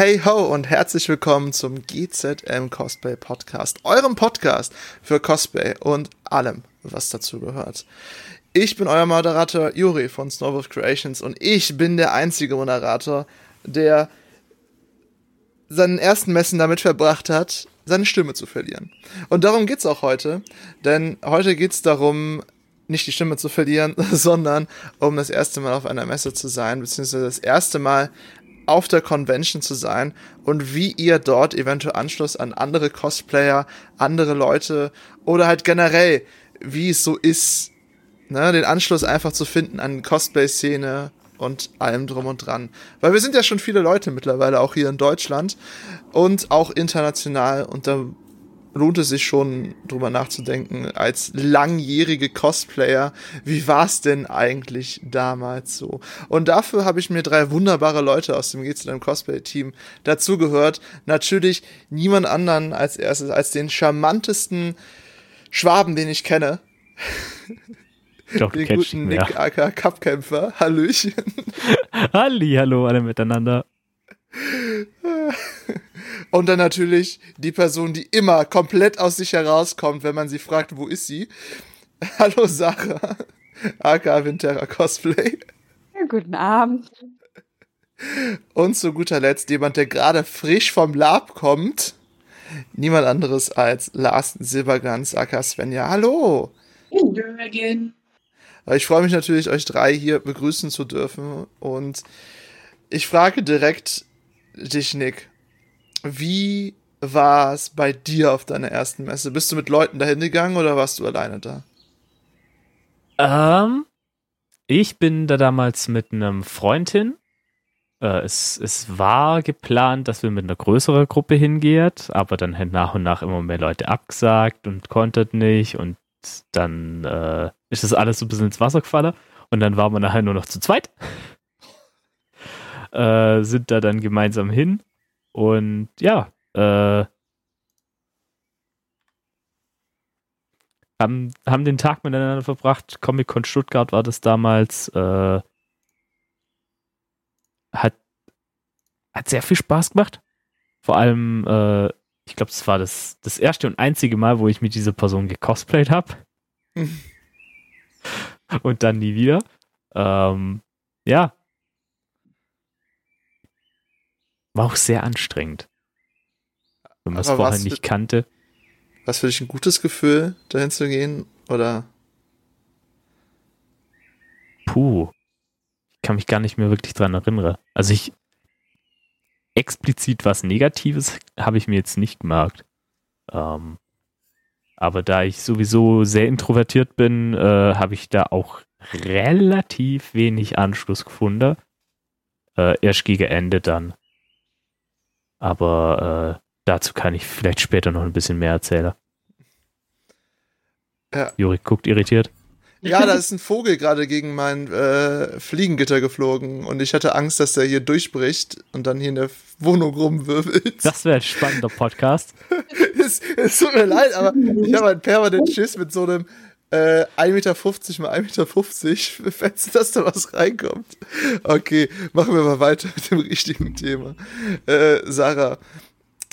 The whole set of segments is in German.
Hey ho und herzlich willkommen zum GZM Cosplay Podcast, eurem Podcast für Cosplay und allem, was dazu gehört. Ich bin euer Moderator Juri von Snowwolf Creations und ich bin der einzige Moderator, der seinen ersten Messen damit verbracht hat, seine Stimme zu verlieren. Und darum geht's auch heute, denn heute geht's darum, nicht die Stimme zu verlieren, sondern um das erste Mal auf einer Messe zu sein, beziehungsweise das erste Mal auf der Convention zu sein und wie ihr dort eventuell Anschluss an andere Cosplayer, andere Leute oder halt generell, wie es so ist, ne, den Anschluss einfach zu finden an Cosplay-Szene und allem drum und dran. Weil wir sind ja schon viele Leute mittlerweile auch hier in Deutschland und auch international und da lohnt es sich schon drüber nachzudenken, als langjährige Cosplayer, wie war es denn eigentlich damals so? Und dafür habe ich mir drei wunderbare Leute aus dem GZM Cosplay-Team dazugehört. Natürlich niemand anderen als erstes, als den charmantesten Schwaben, den ich kenne. Doch, den guten Nick ja. AK Cupkämpfer. Hallöchen. Halli, hallo alle miteinander. Und dann natürlich die Person, die immer komplett aus sich herauskommt, wenn man sie fragt, wo ist sie? Hallo Sarah, aka Winterra Cosplay. Ja, guten Abend. Und zu guter Letzt jemand, der gerade frisch vom Lab kommt. Niemand anderes als Lars Silberglanz, aka Svenja. Hallo. Jürgen. Ich freue mich natürlich, euch drei hier begrüßen zu dürfen. Und ich frage direkt dich, Nick. Wie war es bei dir auf deiner ersten Messe? Bist du mit Leuten dahin gegangen oder warst du alleine da? Ähm, ich bin da damals mit einem Freund hin. Äh, es, es war geplant, dass wir mit einer größeren Gruppe hingehen, aber dann haben nach und nach immer mehr Leute abgesagt und konntet nicht und dann äh, ist das alles so ein bisschen ins Wasser gefallen und dann waren wir nachher nur noch zu zweit. äh, sind da dann gemeinsam hin und ja, äh, haben, haben den Tag miteinander verbracht. Comic-Con Stuttgart war das damals. Äh, hat, hat sehr viel Spaß gemacht. Vor allem, äh, ich glaube, es war das, das erste und einzige Mal, wo ich mit dieser Person gecosplayt habe. und dann nie wieder. Ähm, ja, War auch sehr anstrengend. Wenn man es vorher nicht für, kannte. Was für dich ein gutes Gefühl, dahin zu gehen? Oder? Puh. Ich kann mich gar nicht mehr wirklich dran erinnern. Also ich explizit was Negatives habe ich mir jetzt nicht gemerkt. Ähm, aber da ich sowieso sehr introvertiert bin, äh, habe ich da auch relativ wenig Anschluss gefunden. Äh, erst gegen Ende dann. Aber äh, dazu kann ich vielleicht später noch ein bisschen mehr erzählen. Ja. Juri guckt irritiert. Ja, da ist ein Vogel gerade gegen mein äh, Fliegengitter geflogen und ich hatte Angst, dass der hier durchbricht und dann hier in der Wohnung rumwirbelt. Das wäre ein spannender Podcast. es, es, tut mir leid, aber ich habe einen permanent Schiss mit so einem äh, 1,50 Meter mal 1,50 Meter, falls dass da was reinkommt. Okay, machen wir mal weiter mit dem richtigen Thema. Äh, Sarah,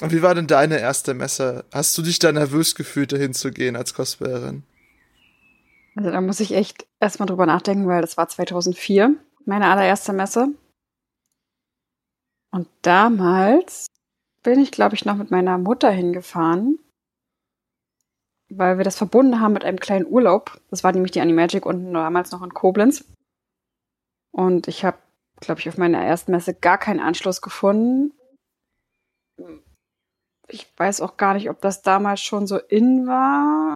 wie war denn deine erste Messe? Hast du dich da nervös gefühlt, dahin zu gehen als Cosplayerin? Also da muss ich echt erstmal drüber nachdenken, weil das war 2004, meine allererste Messe. Und damals bin ich, glaube ich, noch mit meiner Mutter hingefahren weil wir das verbunden haben mit einem kleinen Urlaub. Das war nämlich die Animagic unten damals noch in Koblenz. Und ich habe, glaube ich, auf meiner ersten Messe gar keinen Anschluss gefunden. Ich weiß auch gar nicht, ob das damals schon so in war.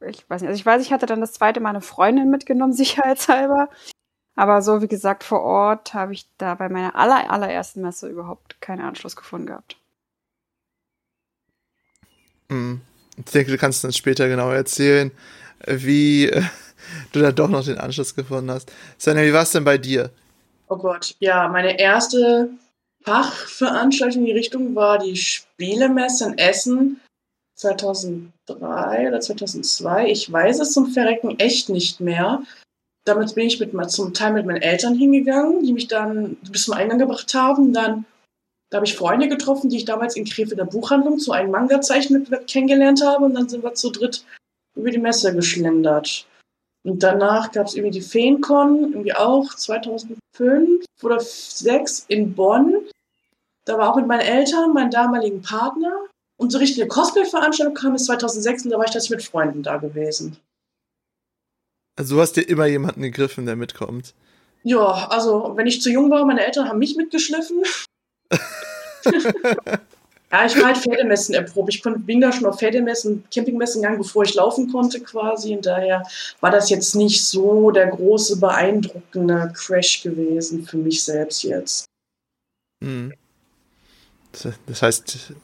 Ich weiß nicht. Also ich weiß, ich hatte dann das zweite Mal eine Freundin mitgenommen, sicherheitshalber. Aber so wie gesagt, vor Ort habe ich da bei meiner aller, allerersten Messe überhaupt keinen Anschluss gefunden gehabt. Mhm. Ich denke, du kannst uns später genau erzählen, wie äh, du da doch noch den Anschluss gefunden hast. Sonja, wie war es denn bei dir? Oh Gott, ja, meine erste Fachveranstaltung in die Richtung war die Spielemesse in Essen 2003 oder 2002. Ich weiß es zum Verrecken echt nicht mehr. Damit bin ich mit, zum Teil mit meinen Eltern hingegangen, die mich dann bis zum Eingang gebracht haben. Dann Da habe ich Freunde getroffen, die ich damals in Krefeld der Buchhandlung zu einem Manga-Zeichenwettbewerb kennengelernt habe. Und dann sind wir zu dritt über die Messe geschlendert. Und danach gab es irgendwie die Feencon, irgendwie auch 2005 oder 2006 in Bonn. Da war auch mit meinen Eltern, meinem damaligen Partner. Und so richtige Cosplay-Veranstaltung kam es 2006 und da war ich tatsächlich mit Freunden da gewesen. Also du hast dir immer jemanden gegriffen, der mitkommt. Ja, also wenn ich zu jung war, meine Eltern haben mich mitgeschliffen. Ja, ich war halt Pferdemessen erprobt. Ich bin da schon auf Pferdemessen, Campingmessen gegangen, bevor ich laufen konnte quasi. Und daher war das jetzt nicht so der große, beeindruckende Crash gewesen für mich selbst jetzt. Hm. Das heißt,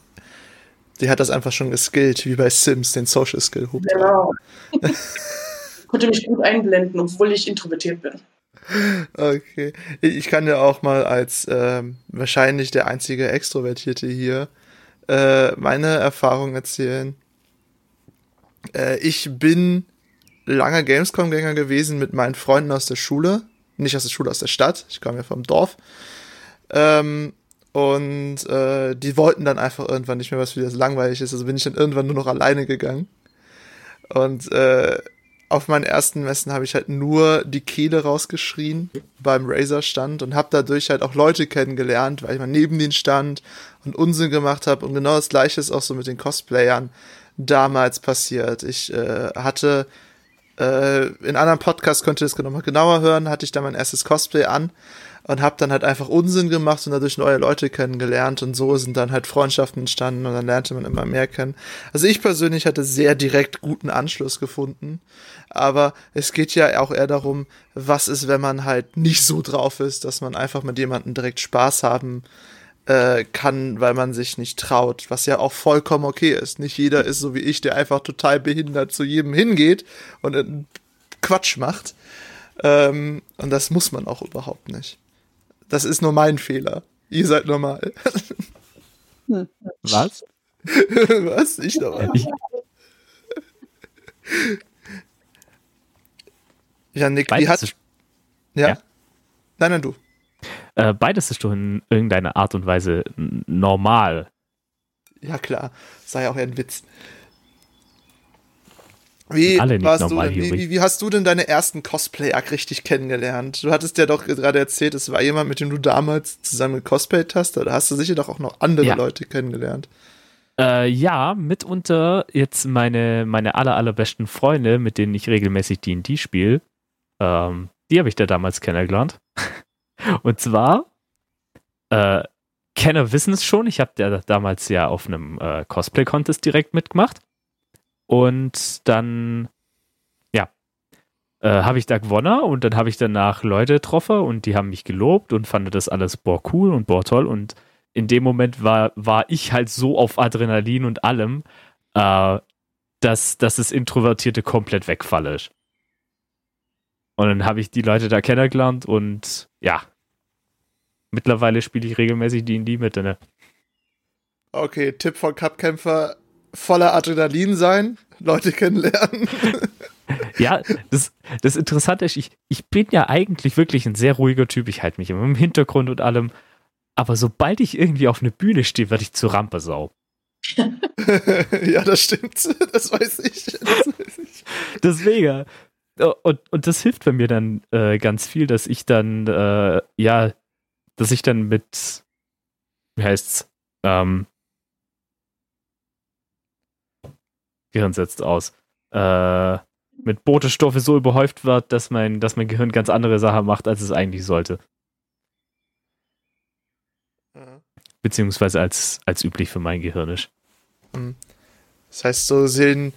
die hat das einfach schon geskillt, wie bei Sims, den Social Skill. Genau. Konnte mich gut einblenden, obwohl ich introvertiert bin. Okay. Ich kann ja auch mal als ähm, wahrscheinlich der einzige Extrovertierte hier äh, meine Erfahrung erzählen. Äh, ich bin langer Gamescom-Gänger gewesen mit meinen Freunden aus der Schule. Nicht aus der Schule, aus der Stadt. Ich komme ja vom Dorf. Ähm, und äh, die wollten dann einfach irgendwann nicht mehr, was für das langweilig ist. Also bin ich dann irgendwann nur noch alleine gegangen. Und äh, auf meinen ersten Messen habe ich halt nur die Kehle rausgeschrien beim Razer-Stand und habe dadurch halt auch Leute kennengelernt, weil ich mal neben denen stand und Unsinn gemacht habe. Und genau das gleiche ist auch so mit den Cosplayern damals passiert. Ich äh, hatte äh, in anderen Podcasts, könnt ihr das nochmal genauer hören, hatte ich da mein erstes Cosplay an und habe dann halt einfach Unsinn gemacht und dadurch neue Leute kennengelernt und so sind dann halt Freundschaften entstanden und dann lernte man immer mehr kennen. Also ich persönlich hatte sehr direkt guten Anschluss gefunden, aber es geht ja auch eher darum, was ist, wenn man halt nicht so drauf ist, dass man einfach mit jemandem direkt Spaß haben äh, kann, weil man sich nicht traut, was ja auch vollkommen okay ist. Nicht jeder ist so wie ich, der einfach total behindert zu jedem hingeht und Quatsch macht. Ähm, und das muss man auch überhaupt nicht. Das ist nur mein Fehler. Ihr seid normal. Was? Was? Ich normal. Ich ja, Nick, wie hat. Ja? ja? Nein, nein, du. Äh, beides ist doch in irgendeiner Art und Weise normal. Ja, klar. Sei ja auch ein Witz. Wie, warst normal, du, wie, wie, wie, hast du denn deine ersten Cosplayer richtig kennengelernt? Du hattest ja doch gerade erzählt, es war jemand, mit dem du damals zusammen cosplayt hast. Da hast du sicher doch auch noch andere ja. Leute kennengelernt. Äh, ja, mitunter jetzt meine, meine aller, allerbesten Freunde, mit denen ich regelmäßig D&D spiele. Ähm, die habe ich da damals kennengelernt. Und zwar, äh, Kenner wissen es schon, ich habe da damals ja auf einem äh, Cosplay-Contest direkt mitgemacht. Und dann, ja, äh, habe ich da gewonnen und dann habe ich danach Leute getroffen und die haben mich gelobt und fanden das alles boah cool und boah toll. Und in dem Moment war, war ich halt so auf Adrenalin und allem, äh, dass, dass das Introvertierte komplett wegfalle. Und dann habe ich die Leute da kennengelernt und ja, mittlerweile spiele ich regelmäßig D&D mit. Ne? Okay, Tipp von Cupkämpfer, voller Adrenalin sein, Leute kennenlernen. ja, das, das Interessante ist, ich, ich bin ja eigentlich wirklich ein sehr ruhiger Typ. Ich halte mich immer im Hintergrund und allem. Aber sobald ich irgendwie auf eine Bühne stehe, werde ich zur Rampesau. ja, das stimmt. Das weiß ich. Das weiß ich. Deswegen. Und, und das hilft bei mir dann äh, ganz viel, dass ich dann, äh, ja, dass ich dann mit, wie heißt's, ähm, Gehirn setzt aus. Äh, mit Botestoffe so überhäuft wird, dass mein, dass mein Gehirn ganz andere Sachen macht, als es eigentlich sollte. Mhm. Beziehungsweise als, als üblich für mein Gehirn ist. Mhm. Das heißt, so sehen,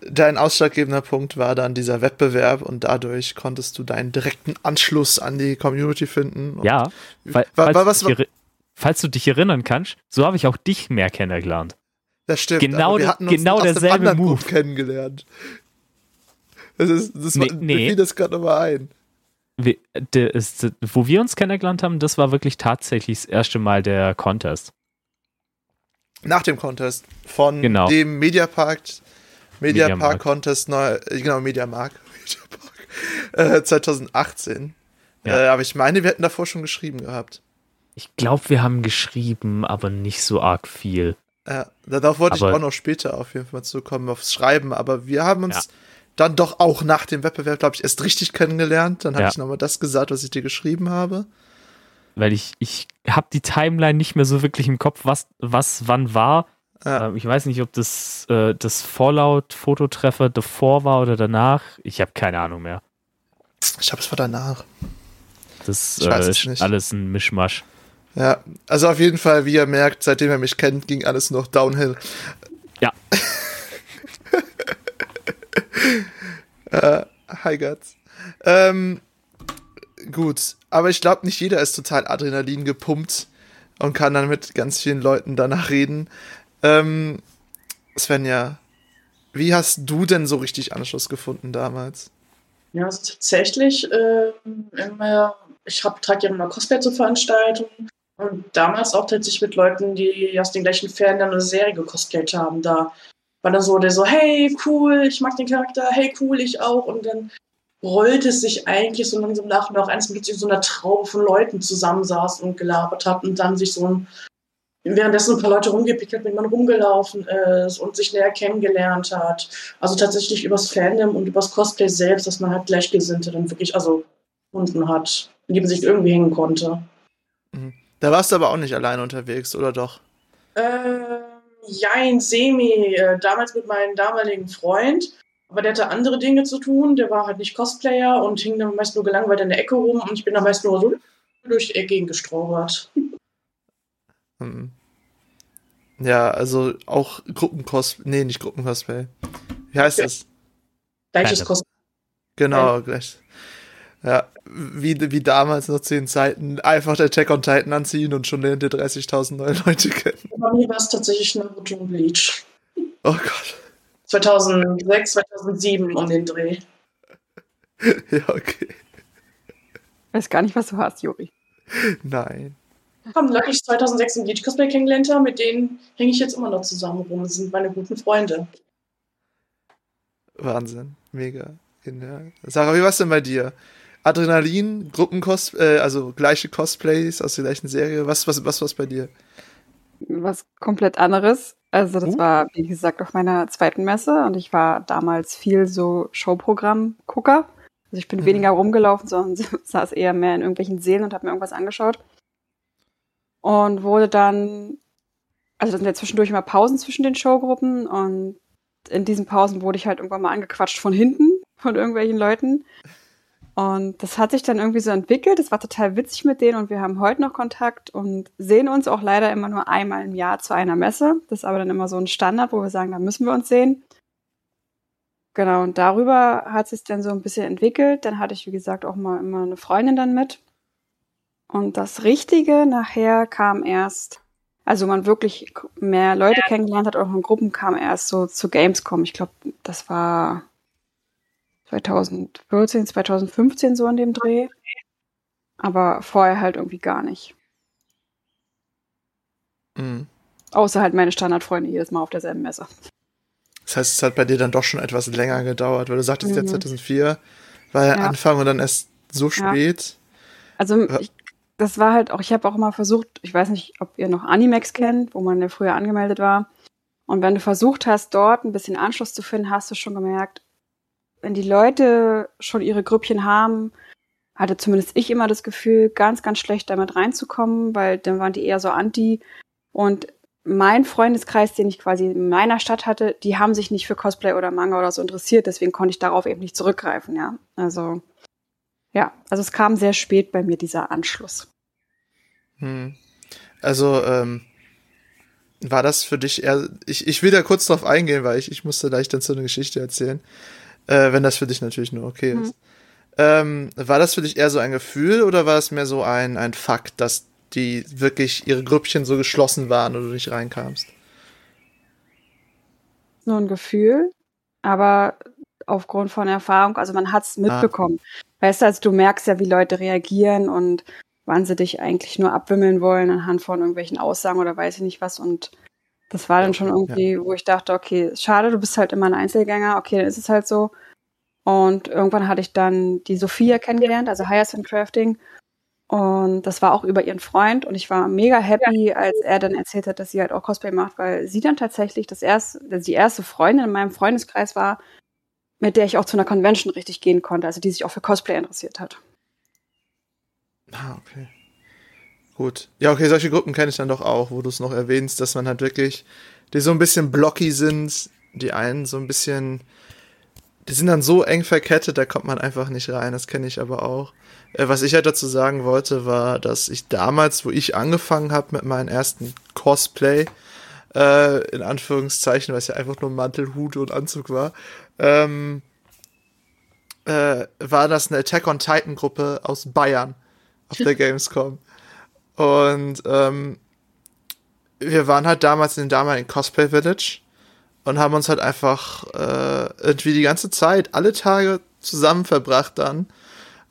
dein ausschlaggebender Punkt war dann dieser Wettbewerb und dadurch konntest du deinen direkten Anschluss an die Community finden. ja, weil, falls, was, du dich, falls du dich erinnern kannst, so habe ich auch dich mehr kennengelernt. Das stimmt. Genau, wir hatten uns genau aus derselbe Move Grund kennengelernt. Das ist, das nee, war, nee. fiel das gerade nochmal ein. Wie, der ist, wo wir uns kennengelernt haben, das war wirklich tatsächlich das erste Mal der Contest. Nach dem Contest von genau. dem Mediapark, Mediapark Contest, neu, genau, Mediamark, Mediapark, äh, 2018. Ja. Äh, aber ich meine, wir hätten davor schon geschrieben gehabt. Ich glaube, wir haben geschrieben, aber nicht so arg viel. Ja, darauf wollte Aber- ich auch noch später auf jeden Fall zukommen, aufs Schreiben, aber wir haben uns Ja. dann doch auch nach dem Wettbewerb, glaube ich, erst richtig kennengelernt. Dann habe Ja. ich nochmal das gesagt, was ich dir geschrieben habe. Weil ich, ich habe die Timeline nicht mehr so wirklich im Kopf, was, was wann war. Ja. Ähm, ich weiß nicht, ob das äh, das Fallout-Fototreffer davor war oder danach. Ich habe keine Ahnung mehr. Ich glaube, es war danach. Das äh, ist alles ein Mischmasch. Ja, also auf jeden Fall, wie ihr merkt, seitdem er mich kennt, ging alles noch downhill. Ja. äh, hi Guts. Ähm, gut, aber ich glaube, nicht jeder ist total Adrenalin gepumpt und kann dann mit ganz vielen Leuten danach reden. Ähm, Svenja, wie hast du denn so richtig Anschluss gefunden damals? Ja, also tatsächlich, ähm, immer, ich hab, trage ja immer Cosplay zur Veranstaltung und damals auch tatsächlich mit Leuten, die aus den gleichen dann eine Serie gecosplayt haben. Da war dann so der so, hey, cool, ich mag den Charakter, hey, cool, ich auch. Und dann rollte es sich eigentlich so langsam nach und nach eins, mit so einer Traube von Leuten zusammensaß und gelabert hat und dann sich so ein währenddessen ein paar Leute rumgepickt hat, mit man rumgelaufen ist und sich näher kennengelernt hat. Also tatsächlich übers Fandom und übers Cosplay selbst, dass man halt Gleichgesinnte dann wirklich also gefunden hat, in die man sich irgendwie hängen konnte. Da warst du aber auch nicht alleine unterwegs, oder doch? Ähm, jein, semi. Äh, damals mit meinem damaligen Freund. Aber der hatte andere Dinge zu tun. Der war halt nicht Cosplayer und hing dann meist nur gelangweilt in der Ecke rum und ich bin dann meist nur so durch die Ecke gestrobert. Hm. Ja, also auch Gruppencosplay. Nee, nicht Gruppencosplay. Wie heißt Ja. das? Gleiches. Cosplay. Genau, gleich. Ja, wie, wie damals noch zu den Zeiten, einfach der Attack on Titan anziehen und schon lernt ihr 30.000 neue Leute kennen. Bei mir war es tatsächlich Naruto und Bleach. Oh Gott. 2006, 2007 um den Dreh. Ja, okay. Weiß gar nicht, was du hast, Juri. Nein. Haben Leute, ich 2006 im Bleach Cosplay kennengelernt habe, mit denen hänge ich jetzt immer noch zusammen rum. Das sind meine guten Freunde. Wahnsinn. Mega. Genial. Sarah, wie war's denn bei dir? Adrenalin, Gruppencos, äh, also gleiche Cosplays aus der gleichen Serie. Was, was, was war's bei dir? Was komplett anderes. Also das Uh. war, wie gesagt, auf meiner zweiten Messe und ich war damals viel so Showprogramm-Gucker. Also ich bin Mhm. weniger rumgelaufen, sondern saß eher mehr in irgendwelchen Seelen und habe mir irgendwas angeschaut. Und wurde dann, also das sind ja zwischendurch immer Pausen zwischen den Showgruppen und in diesen Pausen wurde ich halt irgendwann mal angequatscht von hinten von irgendwelchen Leuten. Und das hat sich dann irgendwie so entwickelt. Es war total witzig mit denen und wir haben heute noch Kontakt und sehen uns auch leider immer nur einmal im Jahr zu einer Messe. Das ist aber dann immer so ein Standard, wo wir sagen, da müssen wir uns sehen. Genau, und darüber hat sich dann so ein bisschen entwickelt. Dann hatte ich, wie gesagt, auch mal immer eine Freundin dann mit. Und das Richtige nachher kam erst, also man wirklich mehr Leute kennengelernt hat, auch in Gruppen kam erst so zu Gamescom. Ich glaube, das war 2014, 2015 so in dem Dreh. Aber vorher halt irgendwie gar nicht. Mhm. Außer halt meine Standardfreunde jedes Mal auf derselben Messe. Das heißt, es hat bei dir dann doch schon etwas länger gedauert, weil du sagtest, ja Mhm. 2004 war ja Ja. Anfang und dann erst so spät. Also Ja. ich, das war halt auch, ich habe auch immer versucht, ich weiß nicht, ob ihr noch Animex kennt, wo man ja früher angemeldet war. Und wenn du versucht hast, dort ein bisschen Anschluss zu finden, hast du schon gemerkt, wenn die Leute schon ihre Grüppchen haben, hatte zumindest ich immer das Gefühl, ganz, ganz schlecht damit reinzukommen, weil dann waren die eher so anti. Und mein Freundeskreis, den ich quasi in meiner Stadt hatte, die haben sich nicht für Cosplay oder Manga oder so interessiert, deswegen konnte ich darauf eben nicht zurückgreifen, ja. Also, ja, also es kam sehr spät bei mir dieser Anschluss. Hm. Also, ähm, war das für dich eher. Ich, ich will da kurz drauf eingehen, weil ich, ich musste gleich dann so eine Geschichte erzählen. Äh, wenn das für dich natürlich nur okay ist. Ähm, war das für dich eher so ein Gefühl oder war es mehr so ein, ein Fakt, dass die wirklich ihre Grüppchen so geschlossen waren und du nicht reinkamst? Nur ein Gefühl, aber aufgrund von Erfahrung, also man hat's mitbekommen. Weißt du, also du merkst ja, wie Leute reagieren und wann sie dich eigentlich nur abwimmeln wollen anhand von irgendwelchen Aussagen oder weiß ich nicht was. Und das war dann schon irgendwie, wo ich dachte, okay, schade, du bist halt immer ein Einzelgänger, okay, dann ist es halt so. Und irgendwann hatte ich dann die Sophia kennengelernt, also Hyacinth Crafting. Und das war auch über ihren Freund. Und ich war mega happy, ja. als er dann erzählt hat, dass sie halt auch Cosplay macht, weil sie dann tatsächlich das erste, die erste Freundin in meinem Freundeskreis war, mit der ich auch zu einer Convention richtig gehen konnte, also die sich auch für Cosplay interessiert hat. Ah, okay. Gut. Ja, okay, solche Gruppen kenne ich dann doch auch, wo du es noch erwähnst, dass man halt wirklich, die so ein bisschen blocky sind, die einen so ein bisschen, die sind dann so eng verkettet, da kommt man einfach nicht rein, das kenne ich aber auch. Äh, was ich halt dazu sagen wollte, war, dass ich damals, wo ich angefangen habe mit meinem ersten Cosplay, äh, in Anführungszeichen, weil es ja einfach nur Mantel, Hut und Anzug war, ähm, äh, war das eine Attack on Titan Gruppe aus Bayern auf der Gamescom. Und ähm, wir waren halt damals in dem damaligen Cosplay Village und haben uns halt einfach äh, irgendwie die ganze Zeit, alle Tage zusammen verbracht dann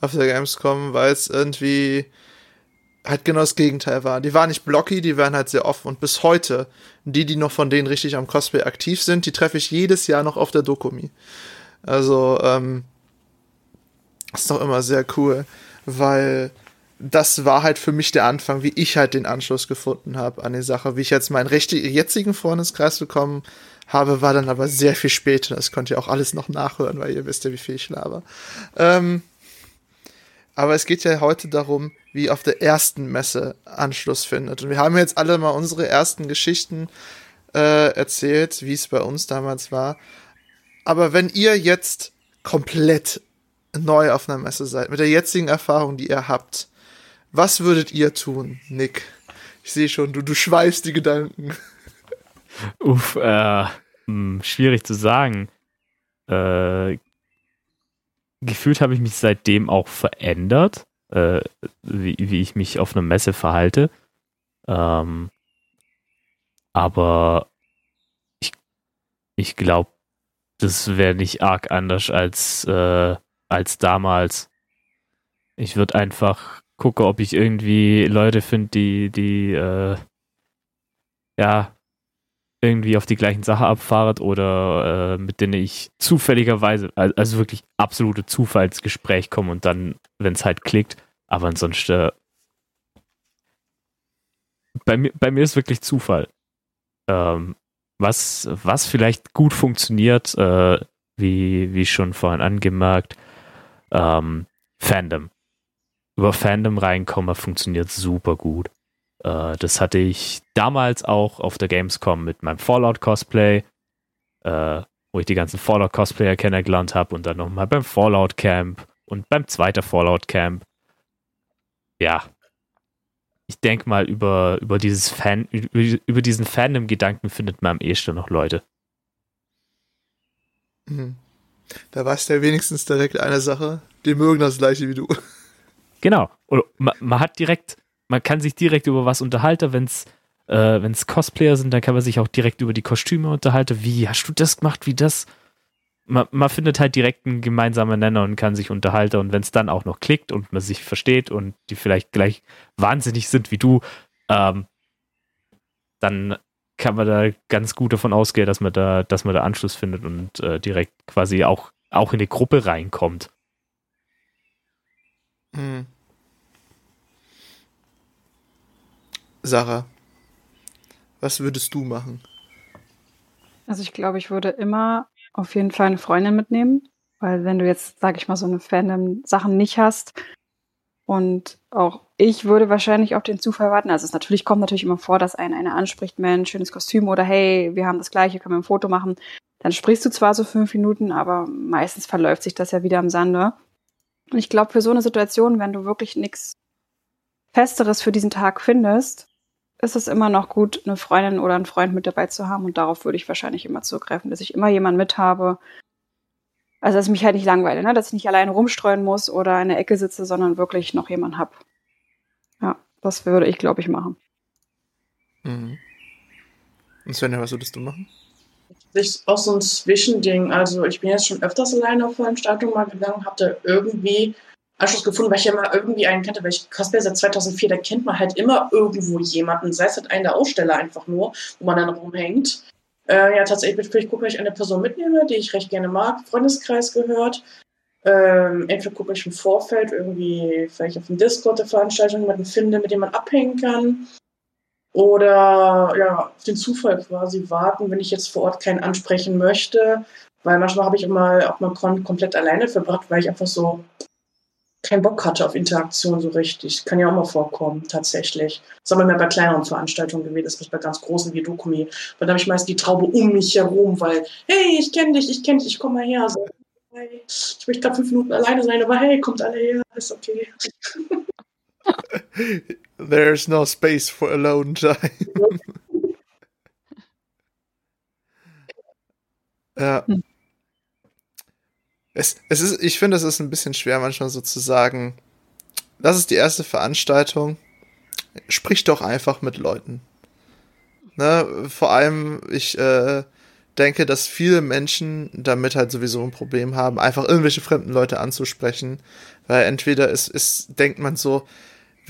auf der Gamescom, weil es irgendwie halt genau das Gegenteil war. Die waren nicht blocky, die waren halt sehr offen und bis heute, die, die noch von denen richtig am Cosplay aktiv sind, die treffe ich jedes Jahr noch auf der Dokumi. Also, ähm, ist doch immer sehr cool, weil das war halt für mich der Anfang, wie ich halt den Anschluss gefunden habe an die Sache. Wie ich jetzt meinen jetzigen Freundeskreis bekommen habe, war dann aber sehr viel später. Das könnt ihr auch alles noch nachhören, weil ihr wisst ja, wie viel ich laber. Ähm, aber es geht ja heute darum, wie auf der ersten Messe Anschluss findet. Und wir haben jetzt alle mal unsere ersten Geschichten äh, erzählt, wie es bei uns damals war. Aber wenn ihr jetzt komplett neu auf einer Messe seid, mit der jetzigen Erfahrung, die ihr habt, was würdet ihr tun, Nick? Ich sehe schon, du, du schweifst die Gedanken. Uff, äh, mh, hm, schwierig zu sagen. Äh, gefühlt habe ich mich seitdem auch verändert, äh, wie, wie ich mich auf einer Messe verhalte. Ähm, aber ich, ich glaube, das wäre nicht arg anders als, äh, als damals. Ich würde einfach gucke, ob ich irgendwie Leute finde, die, die, äh, ja, irgendwie auf die gleichen Sache abfahrt oder äh, mit denen ich zufälligerweise, also wirklich absolute Zufallsgespräch komme und dann, wenn es halt klickt, aber ansonsten äh, bei mir, bei mir ist wirklich Zufall. Ähm, was, was vielleicht gut funktioniert, äh, wie, wie schon vorhin angemerkt, ähm, Fandom über Fandom reinkomme, funktioniert super gut. Äh, das hatte ich damals auch auf der Gamescom mit meinem Fallout-Cosplay, äh, wo ich die ganzen Fallout-Cosplayer kennengelernt habe und dann nochmal beim Fallout-Camp und beim zweiten Fallout-Camp. Ja. Ich denke mal, über, über dieses Fan, über, über diesen Fandom-Gedanken findet man am ehesten noch Leute. Mhm. Da weißt du ja wenigstens direkt eine Sache. Die mögen das gleiche wie du. Genau. Oder man, man, hat direkt, man kann sich direkt über was unterhalten, wenn es äh, wenn's Cosplayer sind, dann kann man sich auch direkt über die Kostüme unterhalten. Wie hast du das gemacht? Wie das? Man, man findet halt direkt einen gemeinsamen Nenner und kann sich unterhalten. Und wenn es dann auch noch klickt und man sich versteht und die vielleicht gleich wahnsinnig sind wie du, ähm, dann kann man da ganz gut davon ausgehen, dass man da, dass man da Anschluss findet und äh, direkt quasi auch, auch in die Gruppe reinkommt. Hm. Sarah, was würdest du machen? Also ich glaube, ich würde immer auf jeden Fall eine Freundin mitnehmen, weil wenn du jetzt, sag ich mal, so eine Fandom-Sachen nicht hast und auch ich würde wahrscheinlich auf den Zufall warten. Also es natürlich kommt natürlich immer vor, dass einen einer anspricht, Mensch, schönes Kostüm oder hey, wir haben das gleiche, können wir ein Foto machen. Dann sprichst du zwar so fünf Minuten, aber meistens verläuft sich das ja wieder am Sande. Und ich glaube, für so eine Situation, wenn du wirklich nichts Festeres für diesen Tag findest, ist es immer noch gut, eine Freundin oder einen Freund mit dabei zu haben. Und darauf würde ich wahrscheinlich immer zurückgreifen, dass ich immer jemanden mit habe. Also, dass ich mich halt nicht langweile, ne? dass ich nicht alleine rumstreuen muss oder in der Ecke sitze, sondern wirklich noch jemanden habe. Ja, das würde ich, glaube ich, machen. Mhm. Und Svenja, was würdest du machen? Sich auch so ein Zwischending. Also ich bin jetzt schon öfters alleine auf Veranstaltungen mal gegangen, habe da irgendwie Anschluss gefunden, weil ich ja immer irgendwie einen kannte, weil ich Cosplay seit 2004, da kennt man halt immer irgendwo jemanden, sei es halt einer der Aussteller einfach nur, wo man dann rumhängt. Äh, ja, tatsächlich ich gucken, dass ich eine Person mitnehme, die ich recht gerne mag, Freundeskreis gehört. Ähm, entweder gucke ich im Vorfeld irgendwie vielleicht auf dem Discord der Veranstaltung jemanden finde, mit dem man abhängen kann. Oder ja, auf den Zufall quasi warten, wenn ich jetzt vor Ort keinen ansprechen möchte. Weil manchmal habe ich immer auch mal komplett alleine verbracht, weil ich einfach so keinen Bock hatte auf Interaktion so richtig. Kann ja auch mal vorkommen, tatsächlich. Das haben wir bei kleineren Veranstaltungen gewesen, das ist bei ganz großen wie Dokumi. Weil da habe ich meist die Traube um mich herum, weil, hey, ich kenne dich, ich kenne dich, ich komm mal her. So, hey, ich möchte gerade fünf Minuten alleine sein, aber hey, kommt alle her, ist okay. There's no space for alone time. ja. Es, es ist, ich finde, es ist ein bisschen schwer manchmal so zu sagen, das ist die erste Veranstaltung, sprich doch einfach mit Leuten. Ne? Vor allem, ich äh, denke, dass viele Menschen damit halt sowieso ein Problem haben, einfach irgendwelche fremden Leute anzusprechen, weil entweder ist, ist denkt man so,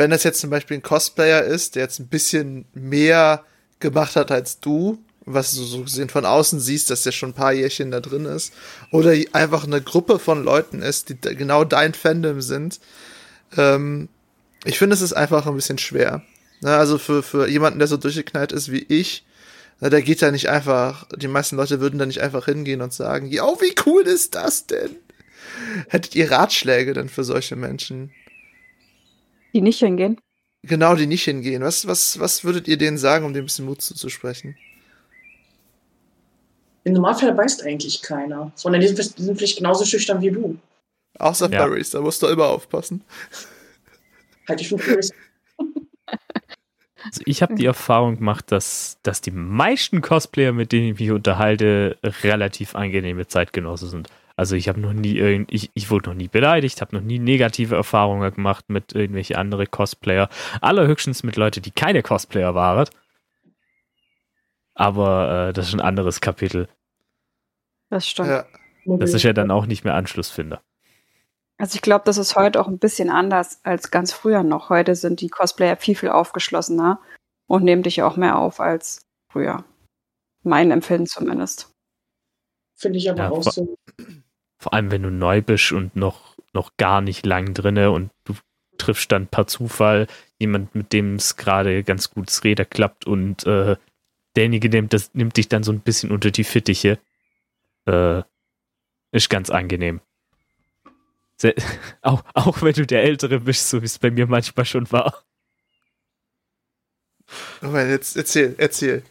wenn das jetzt zum Beispiel ein Cosplayer ist, der jetzt ein bisschen mehr gemacht hat als du, was du so gesehen von außen siehst, dass der schon ein paar Jährchen da drin ist, oder einfach eine Gruppe von Leuten ist, die genau dein Fandom sind, ähm, ich finde, es ist einfach ein bisschen schwer. Ne, also für, für jemanden, der so durchgeknallt ist wie ich, ne, der geht da nicht einfach, die meisten Leute würden da nicht einfach hingehen und sagen, ja, wie cool ist das denn? Hättet ihr Ratschläge denn für solche Menschen? Die nicht hingehen? Genau, die nicht hingehen. Was, was, was würdet ihr denen sagen, um dem ein bisschen Mut zuzusprechen? Im Normalfall weiß eigentlich keiner, sondern die sind, die sind vielleicht genauso schüchtern wie du. Außer ja. Furries, da musst du immer aufpassen. Halt dich von Furries. Also ich habe die Erfahrung gemacht, dass, dass die meisten Cosplayer, mit denen ich mich unterhalte, relativ angenehme Zeitgenossen sind. Also ich habe noch nie irgend, ich, ich wurde noch nie beleidigt, habe noch nie negative Erfahrungen gemacht mit irgendwelchen anderen Cosplayer. Allerhöchstens mit Leuten, die keine Cosplayer waren. Aber äh, das ist ein anderes Kapitel. Das stimmt. Ja. Das ist ja dann auch nicht mehr Anschlussfinder. Also ich glaube, das ist heute auch ein bisschen anders als ganz früher noch. Heute sind die Cosplayer viel, viel aufgeschlossener und nehmen dich auch mehr auf als früher. Mein Empfinden zumindest. Finde ich aber ja, auch so. Vor allem, wenn du neu bist und noch, noch gar nicht lang drinne und du triffst dann per Zufall jemand, mit dem es gerade ganz gut das Räder klappt und äh, derjenige nimmt, das, nimmt dich dann so ein bisschen unter die Fittiche. Äh, ist ganz angenehm. Sehr, auch, auch wenn du der Ältere bist, so wie es bei mir manchmal schon war. Moment, jetzt erzähl, erzähl.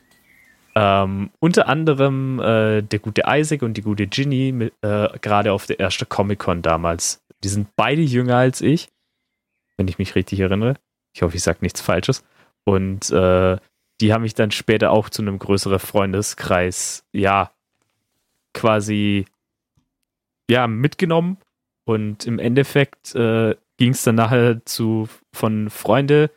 Ähm, unter anderem äh, der gute Isaac und die gute Ginny, äh, gerade auf der ersten Comic-Con damals. Die sind beide jünger als ich, wenn ich mich richtig erinnere. Ich hoffe, ich sage nichts Falsches. Und äh, die haben mich dann später auch zu einem größeren Freundeskreis, ja, quasi, ja, mitgenommen. Und im Endeffekt äh, ging es dann nachher zu, von Freunde,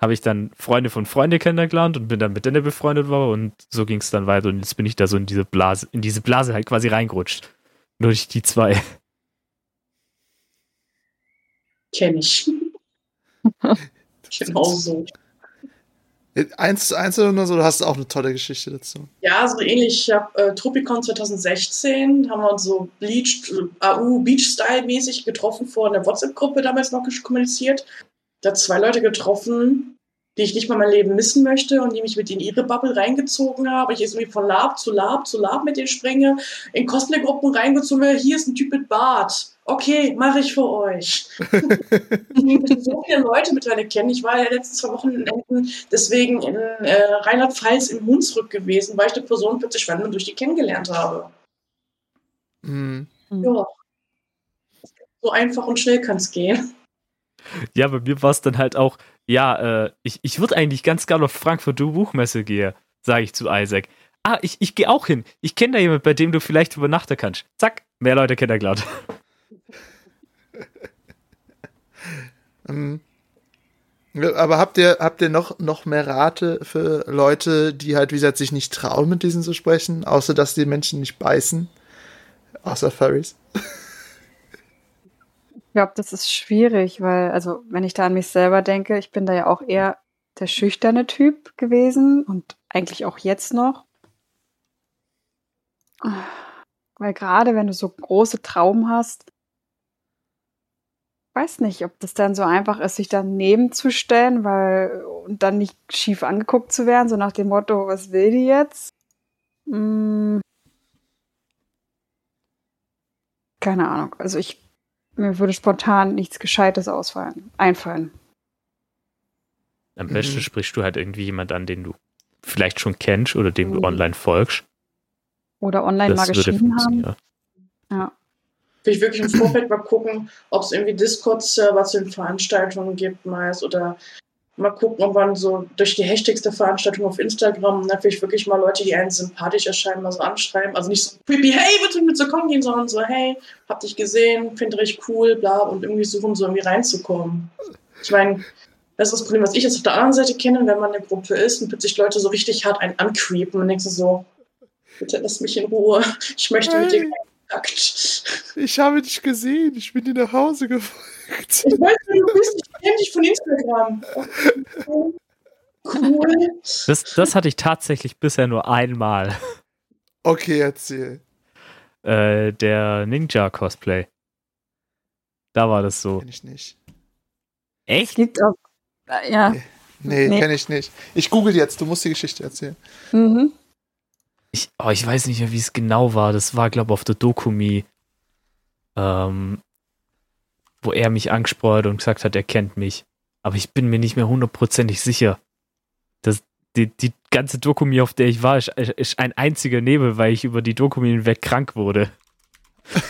habe ich dann Freunde von Freunde kennengelernt und bin dann mit denen befreundet war und so ging es dann weiter und jetzt bin ich da so in diese Blase, in diese Blase halt quasi reingerutscht. Nur durch die zwei. Kenn ich. genau so. Eins zu eins oder so, du hast auch eine tolle Geschichte dazu. Ja, so ähnlich. Ich habe äh, Tropicon 2016, haben wir uns so Bleached, äh, AU Beach-Style-mäßig getroffen vor einer WhatsApp-Gruppe damals noch kommuniziert. Da zwei Leute getroffen, die ich nicht mal mein Leben missen möchte und die mich mit in ihre Bubble reingezogen haben. Ich jetzt irgendwie von Lab zu Lab zu Lab mit denen springe, in Cosplay-Gruppen reingezogen, hier ist ein Typ mit Bart okay, mache ich für euch. so viele Leute mittlerweile kennen. Ich war ja letzten zwei Wochenenden deswegen in äh, Rheinland-Pfalz im Hunsrück gewesen, weil ich eine Person plötzlich random durch die kennengelernt habe. Mhm. Ja. So einfach und schnell kann es gehen. Ja, bei mir war es dann halt auch, ja, äh, ich, ich würde eigentlich ganz gerne auf Frankfurt Buchmesse gehen, sage ich zu Isaac. Ah, ich, ich gehe auch hin. Ich kenne da jemanden, bei dem du vielleicht übernachten kannst. Zack, mehr Leute kennt er glatt. ähm, aber habt ihr, habt ihr noch, noch mehr Rate für Leute, die halt, wie gesagt, sich nicht trauen, mit diesen zu sprechen, außer dass die Menschen nicht beißen? Außer Furries. Ich glaube, das ist schwierig, weil, also, wenn ich da an mich selber denke, ich bin da ja auch eher der schüchterne Typ gewesen und eigentlich auch jetzt noch. Weil gerade wenn du so große Trauben hast, weiß nicht, ob das dann so einfach ist, sich dann nebenzustellen, weil und dann nicht schief angeguckt zu werden, so nach dem Motto, was will die jetzt? Hm. Keine Ahnung. Also ich mir würde spontan nichts Gescheites ausfallen, einfallen. Am besten mhm. sprichst du halt irgendwie jemand an, den du vielleicht schon kennst oder dem mhm. du online folgst. Oder online das mal geschrieben haben. Ja. Will ich wirklich im Vorfeld mal gucken, ob es irgendwie Discord-Server zu den Veranstaltungen gibt, meist oder mal gucken, ob man so durch die Hashtags der Veranstaltung auf Instagram natürlich wirklich mal Leute, die einen sympathisch erscheinen, mal so anschreiben. Also nicht so creepy, hey, bitte mit so kommen gehen, sondern so, hey, hab dich gesehen, finde ich cool, bla, und irgendwie suchen, so irgendwie reinzukommen. Ich meine, das ist das Problem, was ich jetzt auf der anderen Seite kenne, wenn man in der Gruppe ist und plötzlich Leute so richtig hart einen ancreepen und denkst du so, bitte lass mich in Ruhe, ich möchte hey. mit dir Kontakt. Ich habe dich gesehen, ich bin dir nach Hause gefolgt. Ich weiß, du bist, dich von Instagram. Cool. Das, das hatte ich tatsächlich bisher nur einmal. Okay, erzähl. Äh, der Ninja-Cosplay. Da war das so. Kenn ich nicht. Echt? Gibt auch. Äh, ja. Nee, nee. kenne ich nicht. Ich google jetzt, du musst die Geschichte erzählen. Mhm. Ich, oh, ich weiß nicht mehr, wie es genau war. Das war, glaube ich, auf der Dokumi. Ähm, wo er mich angesprochen hat und gesagt hat, er kennt mich. Aber ich bin mir nicht mehr hundertprozentig sicher. Das, die, die ganze Dokumi, auf der ich war, ist, ist ein einziger Nebel, weil ich über die Dokumi hinweg krank wurde.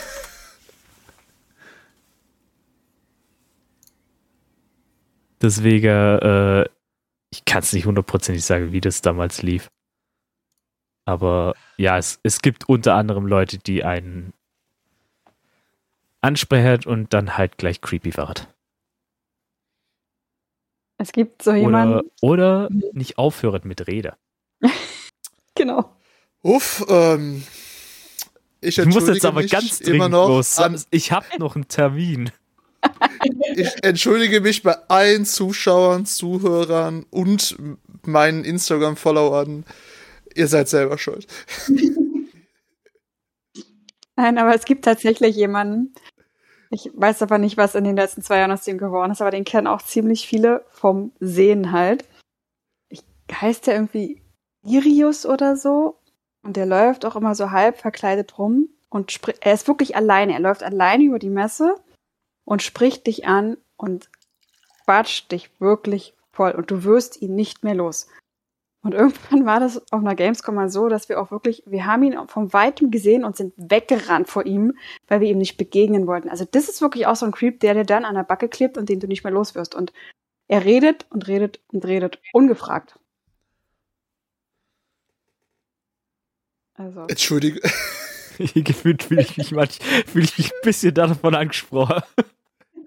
Deswegen, äh, ich kann es nicht hundertprozentig sagen, wie das damals lief. Aber ja, es, es gibt unter anderem Leute, die einen ansprechen und dann halt gleich creepy wird. Es gibt so jemanden. Oder, oder nicht aufhören mit Rede. genau. Uff, ähm, ich, ich muss jetzt aber ganz dringend los. Ich habe noch einen Termin. ich entschuldige mich bei allen Zuschauern, Zuhörern und meinen Instagram-Followern. Ihr seid selber schuld. Nein, aber es gibt tatsächlich jemanden. Ich weiß aber nicht, was in den letzten zwei Jahren aus dem geworden ist, aber den kennen auch ziemlich viele vom Sehen halt. Ich, heißt der irgendwie Irius oder so? Und der läuft auch immer so halb verkleidet rum und. Er ist wirklich alleine. Er läuft alleine über die Messe und spricht dich an und quatscht dich wirklich voll und du wirst ihn nicht mehr los. Und irgendwann war das auf einer Gamescom mal so, dass wir auch wirklich, wir haben ihn von weitem gesehen und sind weggerannt vor ihm, weil wir ihm nicht begegnen wollten. Also das ist wirklich auch so ein Creep, der dir dann an der Backe klebt und den du nicht mehr los wirst. Und er redet und redet und redet, ungefragt. Also. Entschuldige. Gefühlt fühle ich mich manchmal, fühle ich mich ein bisschen davon angesprochen.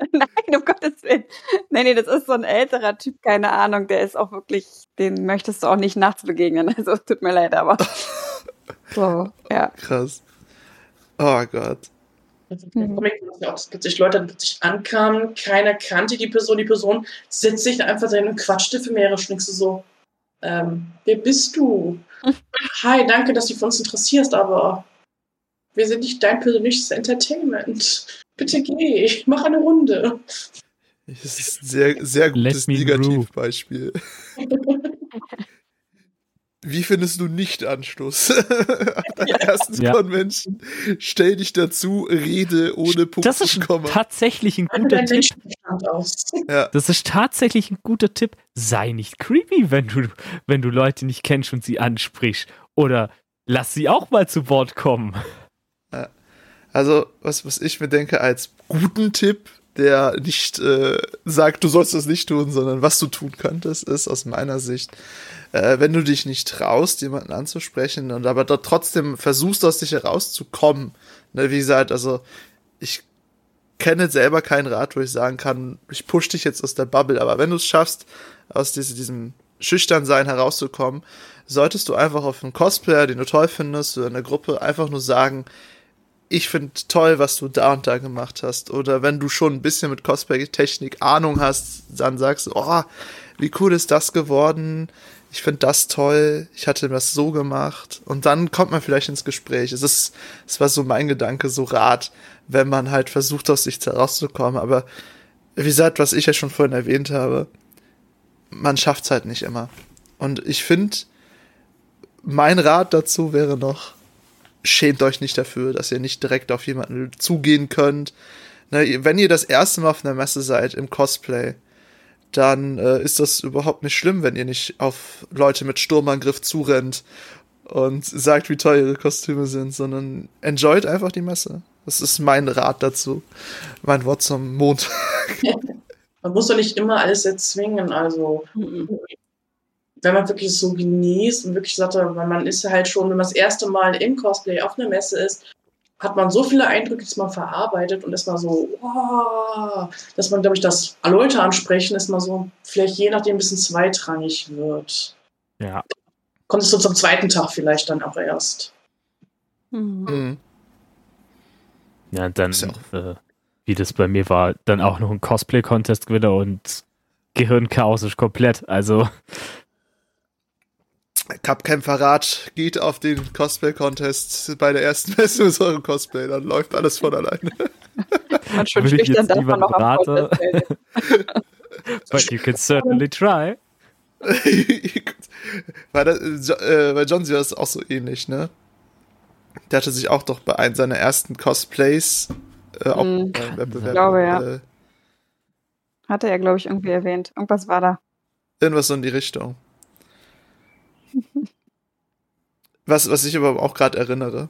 Nein, um Gottes Willen. Nee, nee, das ist so ein älterer Typ, keine Ahnung. Der ist auch wirklich, den möchtest du auch nicht nachts begegnen. Also tut mir leid, aber. so, ja. Krass. Oh Gott. Mhm. Es gibt sich Leute, die plötzlich ankamen, keiner kannte die Person, die Person setzt sich einfach dahin und quatschte für mehrere Stunden so, ähm, wer bist du? Hi, danke, dass du dich für uns interessierst, aber wir sind nicht dein persönliches Entertainment. Bitte geh, mach eine Runde. Das ist ein sehr, sehr gutes Negativbeispiel. Wie findest du nicht Anstoß? Auf der ja. ersten ja. Convention. Stell dich dazu, rede ohne Punkt Das ist tatsächlich ein guter Tipp. Ja. Das ist tatsächlich ein guter Tipp. Sei nicht creepy, wenn du, wenn du Leute nicht kennst und sie ansprichst. Oder lass sie auch mal zu Wort kommen. Also, was, was ich mir denke, als guten Tipp, der nicht äh, sagt, du sollst das nicht tun, sondern was du tun könntest, ist aus meiner Sicht, äh, wenn du dich nicht traust, jemanden anzusprechen und aber dort trotzdem versuchst, aus dich herauszukommen. Ne, wie gesagt, also ich kenne selber keinen Rat, wo ich sagen kann, ich push dich jetzt aus der Bubble, aber wenn du es schaffst, aus diese, diesem Schüchternsein herauszukommen, solltest du einfach auf einen Cosplayer, den du toll findest, oder in der Gruppe einfach nur sagen, ich finde toll, was du da und da gemacht hast. Oder wenn du schon ein bisschen mit Cosplay-Technik Ahnung hast, dann sagst du, oh, wie cool ist das geworden? Ich finde das toll. Ich hatte das so gemacht. Und dann kommt man vielleicht ins Gespräch. Es ist, es war so mein Gedanke, so Rat, wenn man halt versucht, aus sich herauszukommen. Aber wie gesagt, was ich ja schon vorhin erwähnt habe, man schafft es halt nicht immer. Und ich finde, mein Rat dazu wäre noch, schämt euch nicht dafür, dass ihr nicht direkt auf jemanden zugehen könnt. Ne, wenn ihr das erste Mal auf einer Messe seid im Cosplay, dann äh, ist das überhaupt nicht schlimm, wenn ihr nicht auf Leute mit Sturmangriff zurennt und sagt, wie toll ihre Kostüme sind, sondern enjoyt einfach die Messe. Das ist mein Rat dazu. Mein Wort zum Montag. Man muss doch nicht immer alles erzwingen. Also, mhm. Wenn man wirklich so genießt und wirklich sagt, weil man ist halt schon, wenn man das erste Mal im Cosplay auf einer Messe ist, hat man so viele Eindrücke, dass man verarbeitet und ist mal so, wow, dass man, glaube ich, das Leute ansprechen, ist mal so, vielleicht je nachdem ein bisschen zweitrangig wird. Ja. Kommt es so zum zweiten Tag vielleicht dann auch erst. Mhm. mhm. Ja, dann, äh, wie das bei mir war, dann auch noch ein Cosplay-Contest gewinner und Gehirnchaos ist komplett. Also. Cup-Kämpferrat geht auf den Cosplay-Contest bei der ersten Messe mit eurem Cosplay, dann läuft alles von alleine. Man schon schüchtern darf man noch rate. But you can certainly try. bei, der, äh, bei John ist es auch so ähnlich, ne? Der hatte sich auch doch bei einem seiner ersten Cosplays äh, auch mm, Wettbewerb. Ich glaube, ja. Äh, hatte er, glaube ich, irgendwie erwähnt. Irgendwas war da. Irgendwas so in die Richtung. Was, was ich aber auch gerade erinnere,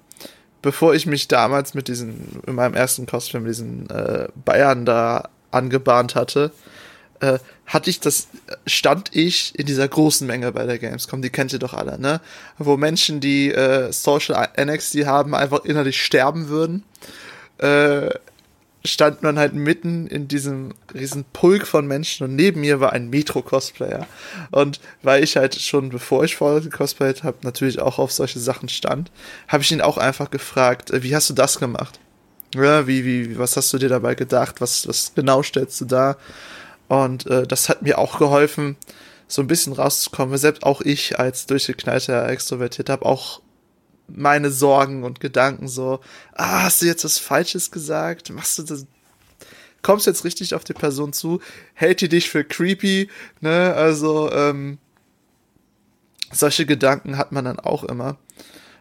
bevor ich mich damals mit diesen, in meinem ersten mit diesen äh, Bayern da angebahnt hatte, äh, hatte ich das, stand ich in dieser großen Menge bei der Gamescom, die kennt ihr doch alle, ne? Wo Menschen, die äh, Social NXT haben, einfach innerlich sterben würden. Äh, stand man halt mitten in diesem riesen Pulk von Menschen und neben mir war ein Metro-Cosplayer. Und weil ich halt schon, bevor ich vorher gecosplayt habe, natürlich auch auf solche Sachen stand, habe ich ihn auch einfach gefragt, äh, wie hast du das gemacht? Ja, wie, wie, was hast du dir dabei gedacht? Was, was genau stellst du da? Und äh, das hat mir auch geholfen, so ein bisschen rauszukommen. Selbst auch ich als durchgeknallter Extrovertiert habe auch meine Sorgen und Gedanken so, ah, hast du jetzt was Falsches gesagt? Machst du das? Kommst du jetzt richtig auf die Person zu? Hält die dich für creepy? Ne, also, ähm, solche Gedanken hat man dann auch immer.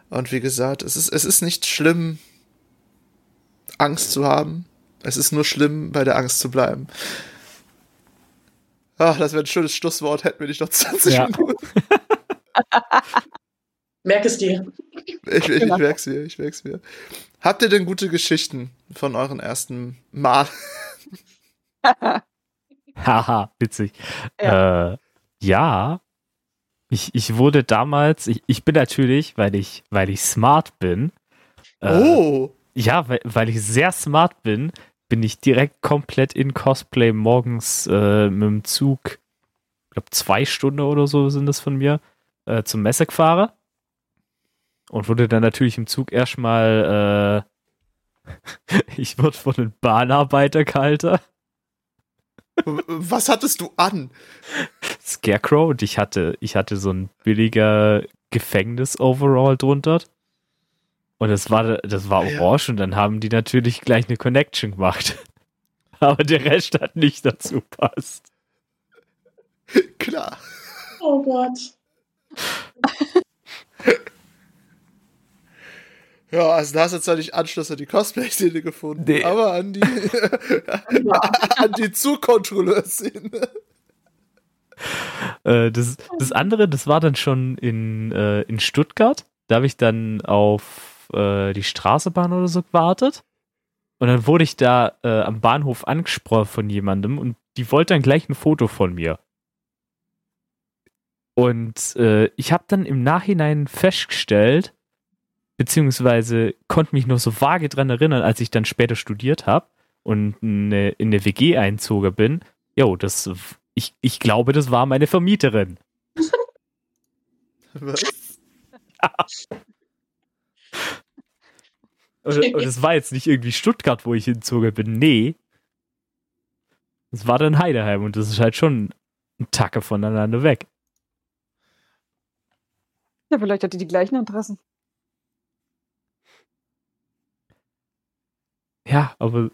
Und wie gesagt, es ist, es ist nicht schlimm, Angst zu haben. Es ist nur schlimm, bei der Angst zu bleiben. Ach, das wäre ein schönes Schlusswort, hätten wir nicht noch 20 ja. Minuten. Merk es dir. Ich, ich, ich merk's mir, ich merk's mir. Habt ihr denn gute Geschichten von euren ersten Mal? Haha, witzig. Ja. Äh, ja. Ich, ich wurde damals, ich, ich bin natürlich, weil ich, weil ich smart bin. Äh, oh. Ja, weil, weil ich sehr smart bin, bin ich direkt komplett in Cosplay morgens äh, mit dem Zug, ich glaube zwei Stunden oder so sind das von mir, äh, zum Messe gefahren. Und wurde dann natürlich im Zug erstmal, äh, ich wurde von einem Bahnarbeiter gehalten. Was hattest du an? Scarecrow und ich hatte, ich hatte so ein billiger Gefängnis-Overall drunter. Und das war, das war orange ja. und dann haben die natürlich gleich eine Connection gemacht. Aber der Rest hat nicht dazu passt. Klar. Oh Gott. Ja, also da hast du zwar nicht Anschluss an die Cosplay-Szene gefunden, nee. aber an die, an die Zugkontrolleur-Szene. Äh, das, das andere, das war dann schon in, äh, in Stuttgart. Da habe ich dann auf äh, die Straßenbahn oder so gewartet. Und dann wurde ich da am Bahnhof angesprochen von jemandem und die wollte dann gleich ein Foto von mir. Und äh, ich habe dann im Nachhinein festgestellt, beziehungsweise konnte mich noch so vage dran erinnern, als ich dann später studiert habe und eine, in eine WG einzogen bin. Jo, das, ich, ich glaube, das war meine Vermieterin. Was? Und, und es war jetzt nicht irgendwie Stuttgart, wo ich hinzogen bin. Nee. Es war dann Heideheim und das ist halt schon ein Tacke voneinander weg. Ja, vielleicht hat die die gleichen Interessen. Ja, aber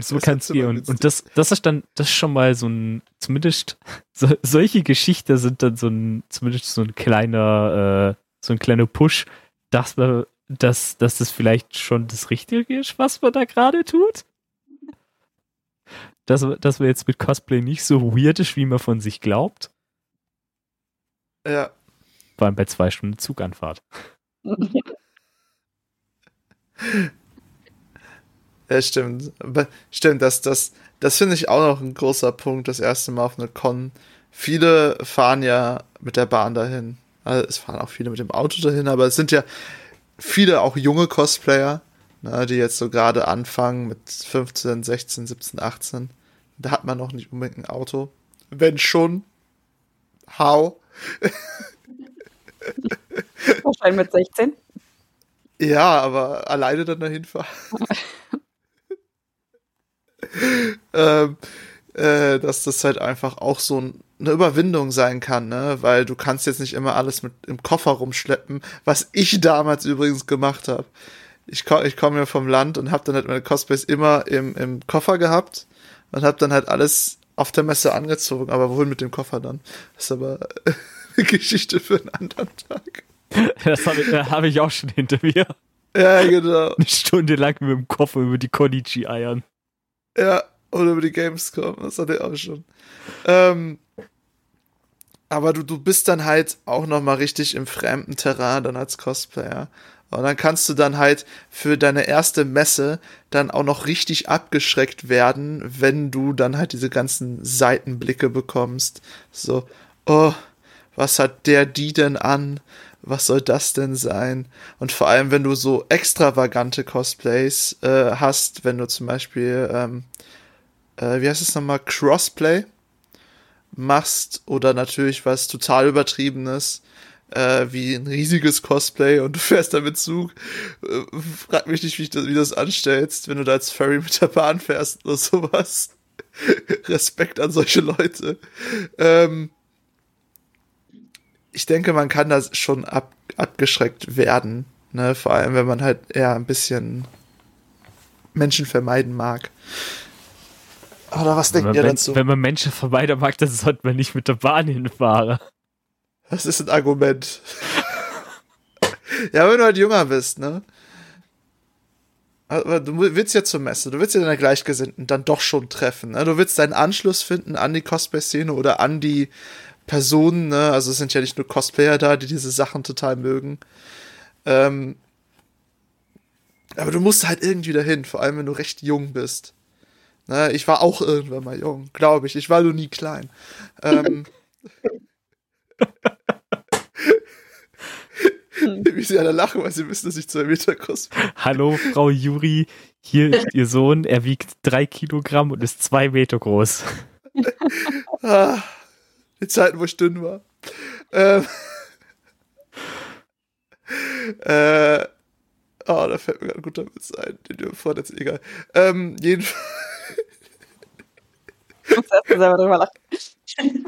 So kann es gehen. Und das, das ist dann, das ist schon mal so ein, zumindest so, solche Geschichten sind dann so ein, zumindest so ein kleiner, äh, so ein kleiner Push, dass man, dass, dass das vielleicht schon das Richtige ist, was man da gerade tut. Dass, dass man jetzt mit Cosplay nicht so weird ist, wie man von sich glaubt. Ja. Vor allem bei zwei Stunden Zuganfahrt. Ja, stimmt. Stimmt, das, das, das finde ich auch noch ein großer Punkt, das erste Mal auf einer Con. Viele fahren ja mit der Bahn dahin. Also es fahren auch viele mit dem Auto dahin, aber es sind ja viele auch junge Cosplayer, ne, die jetzt so gerade anfangen mit 15, 16, 17, 18. Da hat man noch nicht unbedingt ein Auto. Wenn schon, how? Wahrscheinlich mit 16. Ja, aber alleine dann dahin fahren. ähm, äh, dass das halt einfach auch so eine Überwindung sein kann, ne? Weil du kannst jetzt nicht immer alles mit im Koffer rumschleppen, was ich damals übrigens gemacht habe. Ich, komm, ich komme ja vom Land und habe dann halt meine Cosplays immer im, im Koffer gehabt und habe dann halt alles auf der Messe angezogen, aber wohin mit dem Koffer dann? Das ist aber eine Geschichte für einen anderen Tag. Das habe ich, hab ich auch schon hinter mir. Ja, genau. Eine Stunde lang mit dem Koffer über die Konichi eiern. Ja, oder über die Gamescom, das hatte ich auch schon. Ähm, aber du, du bist dann halt auch nochmal richtig im fremden Terrain dann als Cosplayer. Und dann kannst du dann halt für deine erste Messe dann auch noch richtig abgeschreckt werden, wenn du dann halt diese ganzen Seitenblicke bekommst. So, oh, was hat der die denn an? Was soll das denn sein? Und vor allem, wenn du so extravagante Cosplays äh, hast, wenn du zum Beispiel, ähm, äh, wie heißt es nochmal, Crossplay machst oder natürlich was total übertriebenes, äh, wie ein riesiges Cosplay und du fährst damit Zug. Äh, frag mich nicht, wie, das, du das anstellst, wenn du da als Ferry mit der Bahn fährst oder sowas. Respekt an solche Leute. Ähm, ich denke, man kann da schon ab, abgeschreckt werden. Ne? Vor allem, wenn man halt eher ein bisschen Menschen vermeiden mag. Oder was denkt ihr dazu? Wenn man Menschen vermeiden mag, dann sollte man nicht mit der Bahn hinfahren. Das ist ein Argument. ja, wenn du halt jünger bist, ne? Aber du willst ja zur Messe, du willst ja deine Gleichgesinnten dann doch schon treffen. Ne? Du willst deinen Anschluss finden an die Cosplay-Szene oder an die Personen, ne? Also es sind ja nicht nur Cosplayer da, die diese Sachen total mögen. Ähm, aber du musst halt irgendwie dahin, vor allem wenn du recht jung bist. Ne? Ich war auch irgendwann mal jung, glaube ich. Ich war nur nie klein. Ähm, Wie sie alle lachen, weil sie wissen, dass ich zwei Meter groß bin. Hallo, Frau Juri. Hier ist Ihr Sohn. Er wiegt drei Kilogramm und ist zwei Meter groß. ah, die Zeiten, wo ich dünn war. Ähm, äh, oh, da fällt mir gerade ein guter Witz ein. Den du vorhin egal. Ähm, jedenfalls. Ich muss erst selber drüber lachen.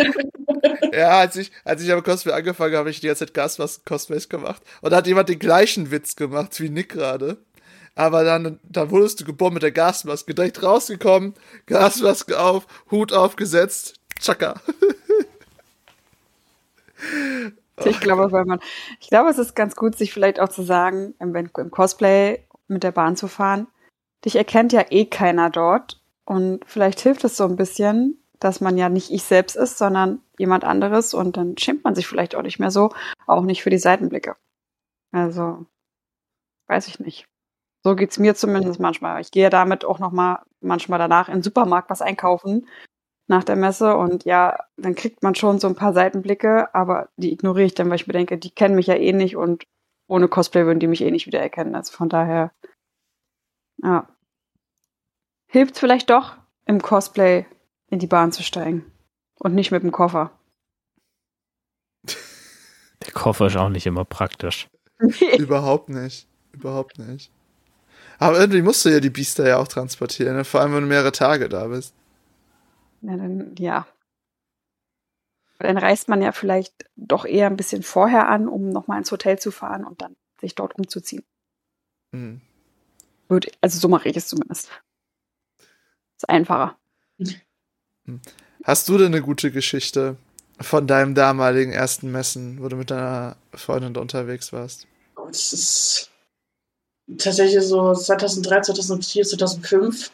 ja, als ich, als ich am Cosplay angefangen habe, habe ich die ganze Zeit Gasmasken-Cosplays gemacht. Und da hat jemand den gleichen Witz gemacht wie Nick gerade. Aber dann, dann wurdest du geboren mit der Gasmaske. Direkt rausgekommen, Gasmaske auf, Hut aufgesetzt, tschakka. Ich glaube, weil man, ich glaube, es ist ganz gut, sich vielleicht auch zu sagen, im, im Cosplay mit der Bahn zu fahren. Dich erkennt ja eh keiner dort. Und vielleicht hilft es so ein bisschen, dass man ja nicht ich selbst ist, sondern jemand anderes und dann schämt man sich vielleicht auch nicht mehr so, auch nicht für die Seitenblicke. Also, weiß ich nicht. So geht's mir zumindest manchmal. Ich gehe damit auch noch mal manchmal danach in den Supermarkt was einkaufen nach der Messe und ja, dann kriegt man schon so ein paar Seitenblicke, aber die ignoriere ich dann, weil ich mir denke, die kennen mich ja eh nicht und ohne Cosplay würden die mich eh nicht wiedererkennen. Also von daher, ja. Hilft vielleicht doch im Cosplay in die Bahn zu steigen und nicht mit dem Koffer. Der Koffer ist auch nicht immer praktisch. Überhaupt nicht. Überhaupt nicht. Aber irgendwie musst du ja die Biester ja auch transportieren, ne? vor allem wenn du mehrere Tage da bist. Ja, dann, ja. Dann reist man ja vielleicht doch eher ein bisschen vorher an, um nochmal ins Hotel zu fahren und dann sich dort umzuziehen. Hm. Gut, also so mache ich es zumindest. Ist einfacher. Hast du denn eine gute Geschichte von deinem damaligen ersten Messen, wo du mit deiner Freundin unterwegs warst? Das ist tatsächlich so 2003, 2004, 2005.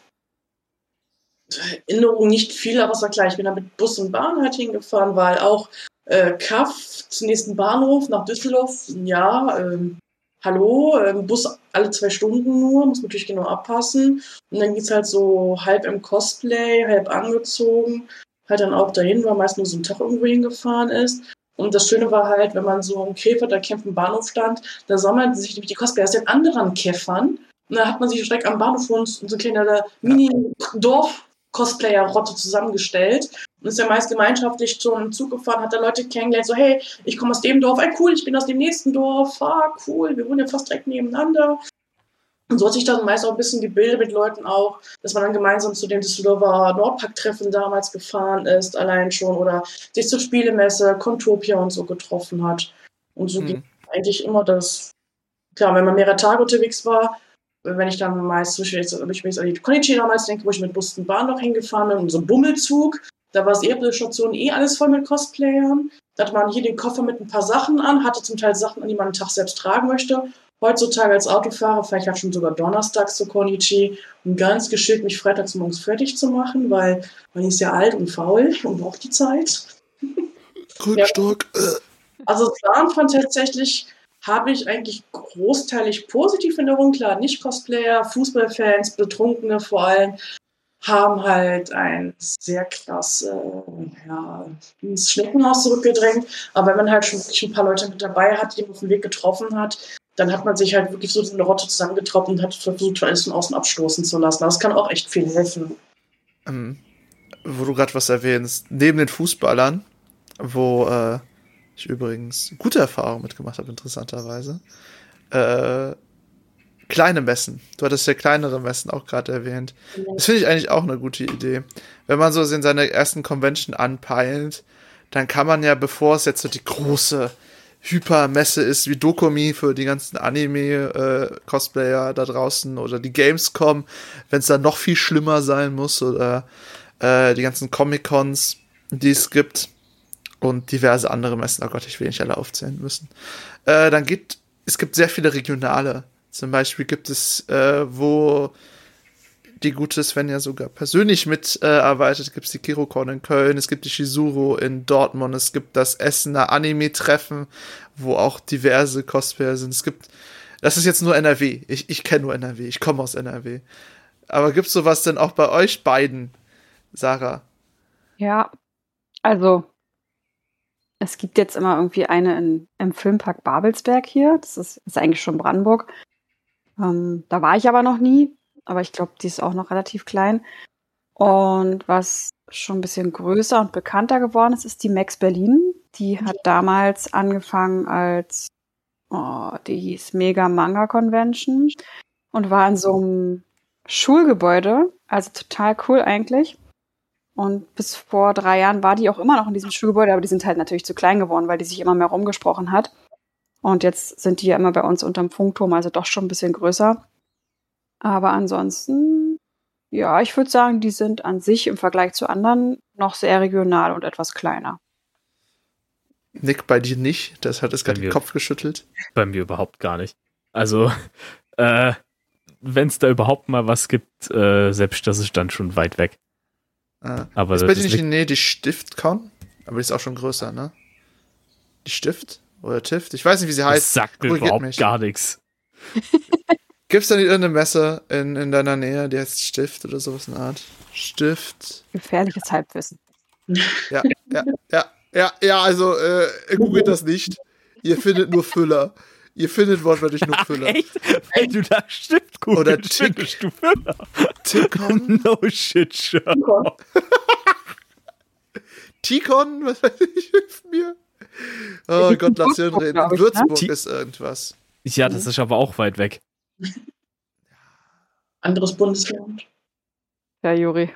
Erinnerung nicht viel, aber es war klar. Ich bin da mit Bus und Bahn halt hingefahren, weil auch äh, Kaff zum nächsten Bahnhof nach Düsseldorf, ja, ähm, hallo, ähm, Bus alle zwei Stunden nur, muss man natürlich genau abpassen. Und dann geht's halt so halb im Cosplay, halb angezogen, halt dann auch dahin, weil meist nur so ein Tag irgendwo hingefahren ist. Und das Schöne war halt, wenn man so im Käfer der Kämpfen Bahnhof stand, da sammelten sich nämlich die Cosplayer aus den anderen Käffern. Und da hat man sich direkt am Bahnhof und so eine kleine Mini-Dorf-Cosplayer-Rotte zusammengestellt und ist ja meist gemeinschaftlich zum Zug gefahren, hat da Leute kennengelernt, so, hey, ich komme aus dem Dorf, ey, cool, ich bin aus dem nächsten Dorf, ah, cool, wir wohnen ja fast direkt nebeneinander. Und so hat sich dann meist auch ein bisschen gebildet mit Leuten auch, dass man dann gemeinsam zu dem Düsseldorfer Nordpark-Treffen damals gefahren ist, allein schon, oder sich zur Spielemesse, Contopia und so getroffen hat. Und so mhm. ging eigentlich immer das, klar, wenn man mehrere Tage unterwegs war, wenn ich dann meist, zum Beispiel jetzt, wenn ich mich an die Konichi damals denke, wo ich mit Bus und Bahn noch hingefahren bin, und so ein Bummelzug, da war es eher Station eh alles voll mit Cosplayern. Da hatte man hier den Koffer mit ein paar Sachen an, hatte zum Teil Sachen an, die man einen Tag selbst tragen möchte heutzutage als Autofahrer fahre ich halt schon sogar donnerstags zu Konichi, um ganz geschickt mich freitags morgens fertig zu machen, weil man ist ja alt und faul und braucht die Zeit. Krückstock. Ja. Also zu Anfang tatsächlich habe ich eigentlich großteilig positiv in Erinnerung. Klar, nicht Cosplayer, Fußballfans, Betrunkene vor allem, haben halt ein sehr klasse, ja, ins Schneckenhaus zurückgedrängt. Aber wenn man halt schon wirklich ein paar Leute mit dabei hat, die man auf dem Weg getroffen hat, dann hat man sich halt wirklich so eine Rotte zusammengetrappt und hat versucht, alles von außen abstoßen zu lassen. Das kann auch echt viel helfen. Ähm, wo du gerade was erwähnst, neben den Fußballern, wo äh, ich übrigens gute Erfahrungen mitgemacht habe, interessanterweise, äh, kleine Messen. Du hattest ja kleinere Messen auch gerade erwähnt. Das finde ich eigentlich auch eine gute Idee. Wenn man so in seiner ersten Convention anpeilt, dann kann man ja, bevor es jetzt so die große Hypermesse ist wie Dokumi für die ganzen Anime-Cosplayer äh, da draußen oder die Gamescom, wenn es dann noch viel schlimmer sein muss oder äh, die ganzen Comic-Cons, die es gibt und diverse andere Messen. Oh Gott, ich will nicht alle aufzählen müssen. Äh, dann gibt es gibt sehr viele regionale. Zum Beispiel gibt es, äh, wo die gute Svenja sogar persönlich mitarbeitet. Äh, gibt es die Kirokon in Köln, es gibt die Shizuru in Dortmund, es gibt das Essener Anime-Treffen, wo auch diverse Cosplayer sind. Es gibt, das ist jetzt nur NRW. Ich, ich kenne nur NRW, ich komme aus NRW. Aber gibt es sowas denn auch bei euch beiden, Sarah? Ja, also es gibt jetzt immer irgendwie eine in, im Filmpark Babelsberg hier. Das ist, ist eigentlich schon Brandenburg. Ähm, da war ich aber noch nie aber ich glaube, die ist auch noch relativ klein. Und was schon ein bisschen größer und bekannter geworden ist, ist die Max Berlin. Die hat damals angefangen als, oh, die hieß Mega Manga Convention und war in so einem Schulgebäude, also total cool eigentlich. Und bis vor drei Jahren war die auch immer noch in diesem Schulgebäude, aber die sind halt natürlich zu klein geworden, weil die sich immer mehr rumgesprochen hat. Und jetzt sind die ja immer bei uns unterm Funkturm, also doch schon ein bisschen größer. Aber ansonsten, ja, ich würde sagen, die sind an sich im Vergleich zu anderen noch sehr regional und etwas kleiner. Nick, bei dir nicht? Das hat es gerade den Kopf geschüttelt. Bei mir überhaupt gar nicht. Also, äh, wenn es da überhaupt mal was gibt, äh, selbst das ist dann schon weit weg. Ah. Aber ist bei dir nicht in Nähe die Stiftcon? Aber die ist auch schon größer, ne? Die Stift? Oder Tift? Ich weiß nicht, wie sie heißt. Das sagt mir überhaupt mich. gar nichts. Gibt es da nicht irgendeine Messe in, in deiner Nähe, die heißt Stift oder sowas in der Art? Stift. Gefährliches Halbwissen. Ja, ja, ja, ja, ja, also äh, googelt das nicht. Ihr findet nur Füller. Ihr findet wortwörtlich nur Füller. Ach, echt? Wenn du da Stift googelst, Oder Tick, findest du Füller. Tickon? No shit, Sherlock. Tikon? Was weiß ich, hilf mir. Oh Gott, lass ihn reden. Ne? Würzburg ist irgendwas. Ja, das ist aber auch weit weg. Anderes Bundesland. Ja, Juri.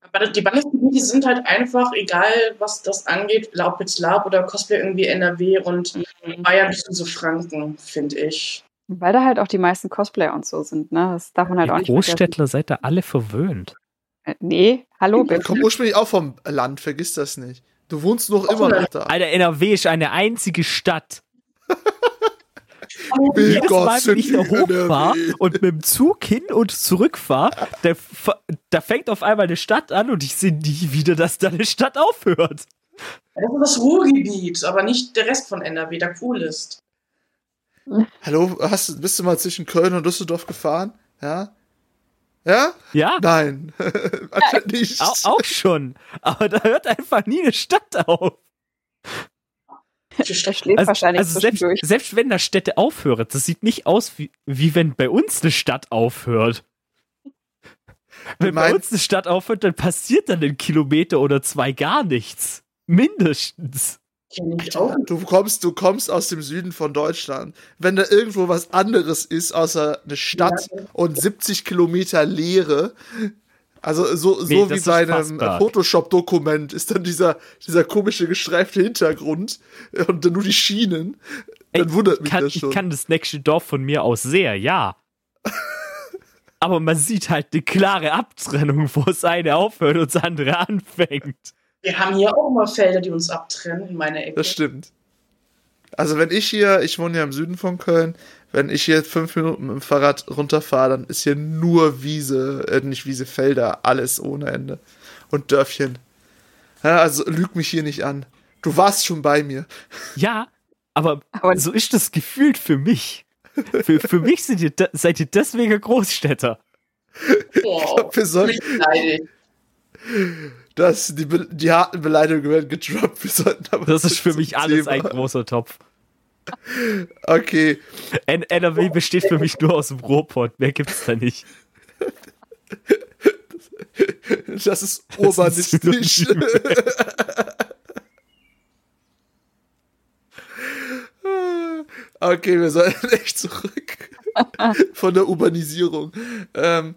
Aber die Bundesgebiete sind halt einfach, egal was das angeht, ob jetzt Lab oder Cosplay irgendwie NRW und mhm. Bayern bis so Franken, finde ich. Weil da halt auch die meisten Cosplayer und so sind, ne? Das darf man halt die auch nicht Großstädtler seid ihr alle verwöhnt. Äh, nee, hallo, Ich komme ursprünglich auch vom Land, vergiss das nicht. Du wohnst noch immer noch da. Alter, NRW ist eine einzige Stadt. Will Jedes Gott Mal, wenn ich da hochfahre NRW. und mit dem Zug hin und zurück fahre, da, da fängt auf einmal eine Stadt an und ich sehe nie wieder, dass da eine Stadt aufhört. Das ist das Ruhrgebiet, aber nicht der Rest von NRW, der cool ist. Hallo, hast, bist du mal zwischen Köln und Düsseldorf gefahren? Ja? Ja? Ja, Nein. Anscheinend nicht. auch, auch schon. Aber da hört einfach nie eine Stadt auf. Der schläft Also, wahrscheinlich also selbst, selbst wenn da Städte aufhören, das sieht nicht aus, wie, wie wenn bei uns eine Stadt aufhört. Wenn bei uns eine Stadt aufhört, dann passiert dann einen Kilometer oder zwei gar nichts. Mindestens. Kenn ich auch. Du kommst, du kommst aus dem Süden von Deutschland. Wenn da irgendwo was anderes ist, außer eine Stadt Ja. und 70 Kilometer Leere, also so, so Nee, wie bei einem. Photoshop-Dokument ist dann dieser, dieser komische gestreifte Hintergrund und dann nur die Schienen, dann Ey, wundert mich kann, das schon. Ich kann das nächste Dorf von mir aus sehr, ja. Aber man sieht halt eine klare Abtrennung, wo das eine aufhört und das andere anfängt. Wir haben hier auch mal Felder, die uns abtrennen in meiner Ecke. Das stimmt. Also wenn ich hier, ich wohne ja im Süden von Köln, wenn ich hier fünf Minuten mit dem Fahrrad runterfahre, dann ist hier nur Wiese, äh, nicht Wiese, Felder, alles ohne Ende. Und Dörfchen. Ja, also lüg mich hier nicht an. Du warst schon bei mir. Ja, aber, Aber- so ist das gefühlt für mich. Für, für mich seid ihr, seid ihr deswegen Großstädter. Boah, mich beleidigt. das, die, die harten Beleidigungen werden gedroppt. Wir sollten aber Das ist für mich alles Thema. ein großer Topf. Okay. N NRW besteht für mich nur aus dem Ruhrpott, mehr gibt's da nicht. Das ist urbanistisch. Okay, wir sollten echt zurück von der Urbanisierung. Ähm,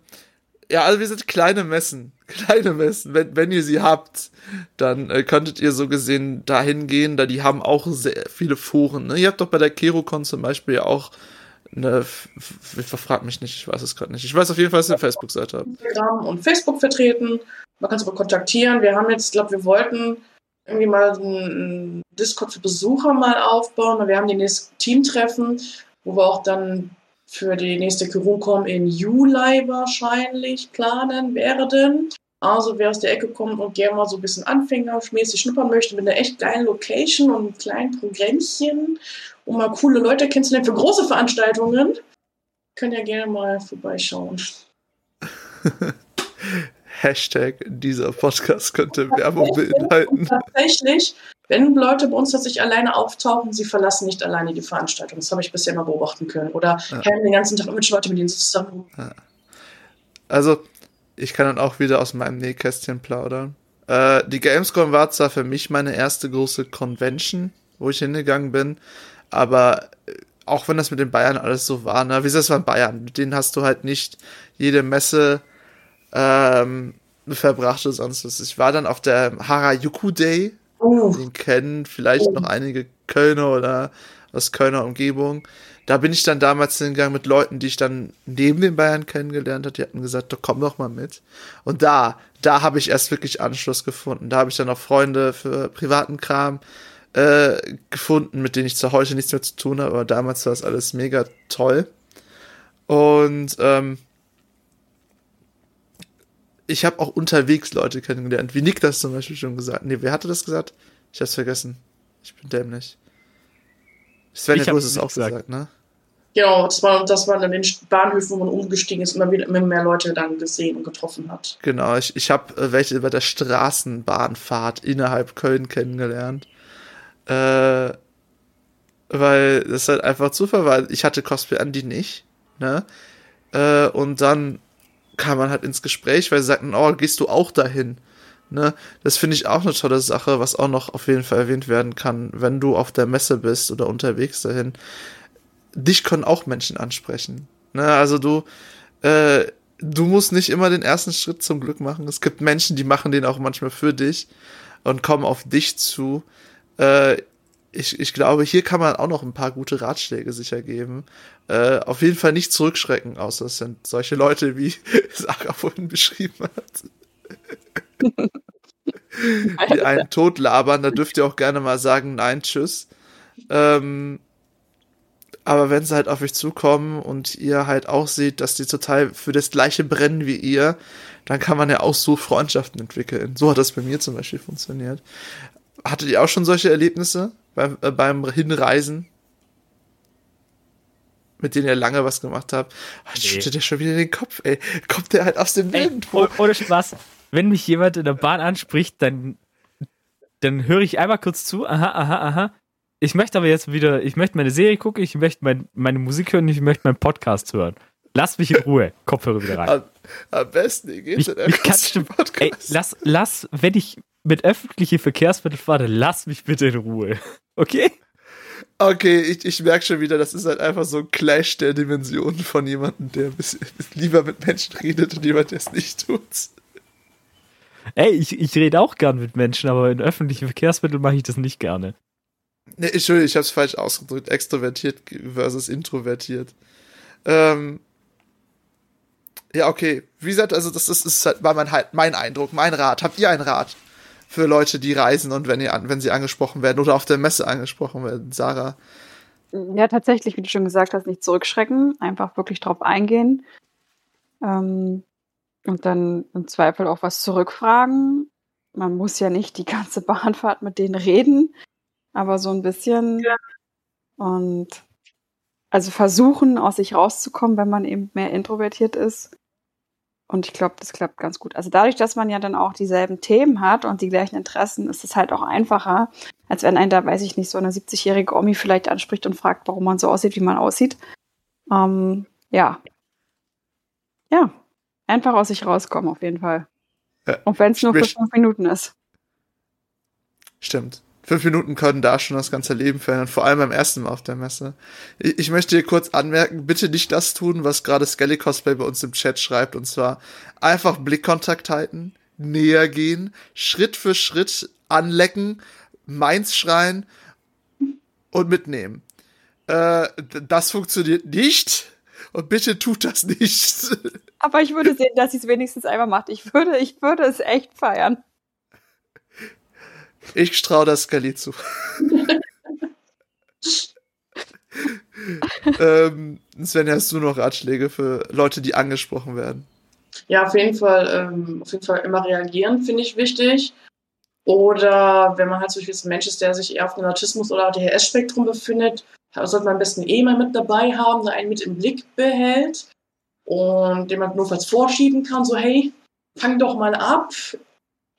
ja, also wir sind kleine Messen. Kleine Messen. Wenn, wenn ihr sie habt, dann äh, könntet ihr so gesehen dahin gehen, da die haben auch sehr viele Foren. Ne? Ihr habt doch bei der KeroCon zum Beispiel ja auch eine, f- f- fragt mich nicht, ich weiß es gerade nicht. Ich weiß auf jeden Fall, dass ihr eine Facebook-Seite habt. Instagram und Facebook vertreten. Man kann uns aber kontaktieren. Wir haben jetzt, ich glaube, wir wollten irgendwie mal einen Discord für Besucher mal aufbauen. Wir haben die nächsten Teamtreffen, wo wir auch dann für die nächste Kirumcom in Juli wahrscheinlich planen werden. Also wer aus der Ecke kommt und gerne mal so ein bisschen anfängermäßig schnuppern möchte mit einer echt geilen Location und einem kleinen Programmchen, um mal coole Leute kennenzulernen für große Veranstaltungen, können ja gerne mal vorbeischauen. Hashtag dieser Podcast könnte Werbung beinhalten. Tatsächlich, wenn Leute bei uns tatsächlich alleine auftauchen, sie verlassen nicht alleine die Veranstaltung. Das habe ich bisher immer beobachten können. Oder Ja. hängen den ganzen Tag mit Leute, mit denen sie zusammen rum. Also, ich kann dann auch wieder aus meinem Nähkästchen plaudern. Äh, die Gamescom war zwar für mich meine erste große Convention, wo ich hingegangen bin, aber äh, auch wenn das mit den Bayern alles so war, ne, wie gesagt, es waren Bayern, mit denen hast du halt nicht jede Messe ähm, verbracht oder sonst was. Ich war dann auf der Harajuku Day, Uh, den kennen vielleicht noch einige Kölner oder aus Kölner Umgebung. Da bin ich dann damals hingegangen mit Leuten, die ich dann neben den Bayern kennengelernt habe. Die hatten gesagt, doch komm doch mal mit. Und da, da habe ich erst wirklich Anschluss gefunden. Da habe ich dann auch Freunde für privaten Kram äh, gefunden, mit denen ich zwar heute nichts mehr zu tun habe, aber damals war das alles mega toll. Und ähm, ich habe auch unterwegs Leute kennengelernt, wie Nick das zum Beispiel schon gesagt. Nee, wer hatte das gesagt? Ich hab's vergessen. Ich bin dämlich. Sven, Ich du hab's hast es auch gesagt. gesagt, ne? genau, das war, das war an den Bahnhöfen, wo man umgestiegen ist, immer wieder immer mehr Leute dann gesehen und getroffen hat. Genau, ich, ich habe äh, welche bei der Straßenbahnfahrt innerhalb Köln kennengelernt. Äh, weil das halt einfach Zufall war. Ich hatte Cosplay an die nicht, ne? Äh, und dann kam man halt ins Gespräch, weil sie sagten, oh, gehst du auch dahin? Ne? Das finde ich auch eine tolle Sache, was auch noch auf jeden Fall erwähnt werden kann, wenn du auf der Messe bist oder unterwegs dahin. Dich können auch Menschen ansprechen. Ne? Also du, äh, du musst nicht immer den ersten Schritt zum Glück machen. Es gibt Menschen, die machen den auch manchmal für dich und kommen auf dich zu. Äh, ich, ich glaube, hier kann man auch noch ein paar gute Ratschläge sicher geben. Äh, auf jeden Fall nicht zurückschrecken, außer es sind solche Leute, wie Sarah vorhin beschrieben hat. die einen tot labern, da dürft ihr auch gerne mal sagen, nein, tschüss. Ähm, aber wenn sie halt auf euch zukommen und ihr halt auch seht, dass die total für das gleiche brennen wie ihr, dann kann man ja auch so Freundschaften entwickeln. So hat das bei mir zum Beispiel funktioniert. Hattet ihr auch schon solche Erlebnisse beim, äh, beim Hinreisen? Mit denen ihr lange was gemacht habt? Ah, nee. Schüttet ihr schon wieder den Kopf, ey. Kommt der halt aus dem Wind. Oh, ohne Spaß. Wenn mich jemand in der Bahn anspricht, dann, dann höre ich einmal kurz zu. Aha, aha, aha ich möchte aber jetzt wieder, ich möchte meine Serie gucken, ich möchte mein, meine Musik hören, ich möchte meinen Podcast hören. Lass mich in Ruhe. Kopfhörer wieder rein. Am, am besten, ihr geht in einen Podcast. Ey, lass, lass, wenn ich mit öffentlichen Verkehrsmitteln fahre, lass mich bitte in Ruhe. Okay? Okay, ich, ich merke schon wieder, das ist halt einfach so ein Clash der Dimensionen von jemandem, der lieber mit Menschen redet und jemand, der es nicht tut. Ey, ich, ich rede auch gern mit Menschen, aber in öffentlichen Verkehrsmitteln mache ich das nicht gerne. Nee, Entschuldigung, ich habe es falsch ausgedrückt. Extrovertiert versus introvertiert. Ähm, ja, okay. Wie gesagt, also das ist, ist halt, mein, halt mein Eindruck, mein Rat. Habt ihr einen Rat für Leute, die reisen und wenn, ihr, wenn sie angesprochen werden oder auf der Messe angesprochen werden? Sarah? Ja, tatsächlich, wie du schon gesagt hast, nicht zurückschrecken, einfach wirklich drauf eingehen. Ähm, und dann im Zweifel auch was zurückfragen. Man muss ja nicht die ganze Bahnfahrt mit denen reden aber so ein bisschen. Ja. Und also versuchen, aus sich rauszukommen, wenn man eben mehr introvertiert ist. Und ich glaube, das klappt ganz gut. Also dadurch, dass man ja dann auch dieselben Themen hat und die gleichen Interessen, ist es halt auch einfacher, als wenn ein da, weiß ich nicht, so eine 70-jährige Omi vielleicht anspricht und fragt, warum man so aussieht, wie man aussieht. Ähm, ja. Ja. Einfach aus sich rauskommen, auf jeden Fall. Ja. Und wenn es nur für fünf Minuten ist. Stimmt fünf Minuten können da schon das ganze Leben verändern, vor allem beim ersten Mal auf der Messe. Ich, ich möchte hier kurz anmerken, bitte nicht das tun, was gerade Skelly Cosplay bei uns im Chat schreibt, und zwar einfach Blickkontakt halten, näher gehen, Schritt für Schritt anlecken, meins schreien und mitnehmen. Äh, das funktioniert nicht. Und bitte tut das nicht. Aber ich würde sehen, dass sie es wenigstens einmal macht. Ich würde, ich würde es echt feiern. Ich traue das Skelly zu. ähm, Sven, hast du noch Ratschläge für Leute, die angesprochen werden? Ja, auf jeden Fall, ähm, auf jeden Fall immer reagieren, finde ich wichtig. Oder wenn man halt zum Beispiel ein Mensch ist, der sich eher auf dem Autismus- oder ADHS-Spektrum befindet, sollte man am besten eh mal mit dabei haben, der einen mit im Blick behält und den man notfalls vorschieben kann, so hey, fang doch mal ab,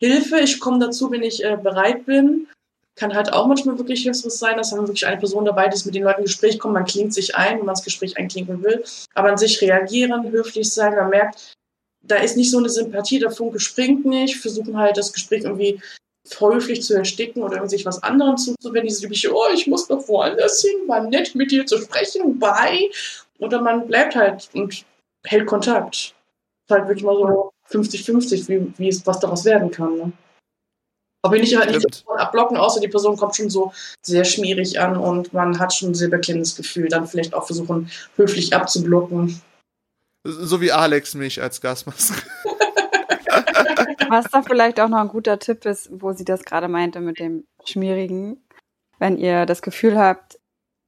Hilfe, ich komme dazu, wenn ich äh, bereit bin. Kann halt auch manchmal wirklich hilfreich sein, dass man wirklich eine Person dabei ist, mit den Leuten ins Gespräch kommt. Man klingt sich ein, wenn man das Gespräch einklinken will. Aber an sich reagieren, höflich sein, man merkt, da ist nicht so eine Sympathie, der Funke springt nicht, versuchen halt das Gespräch irgendwie häufig zu ersticken oder sich was anderem zuzuwenden. Dieses übliche, oh, ich muss noch woanders hin, war nett mit dir zu sprechen, bye. Oder man bleibt halt und hält Kontakt. Ist halt wirklich mal so 50-50, wie, wie es, was daraus werden kann. Ne? Aber bin ich halt nicht abblocken, außer die Person kommt schon so sehr schmierig an und man hat schon ein sehr beklemmendes Gefühl. Dann vielleicht auch versuchen, höflich abzublocken. So wie Alex mich als Gasmaske. Was da vielleicht auch noch ein guter Tipp ist, wo sie das gerade meinte mit dem Schmierigen. Wenn ihr das Gefühl habt,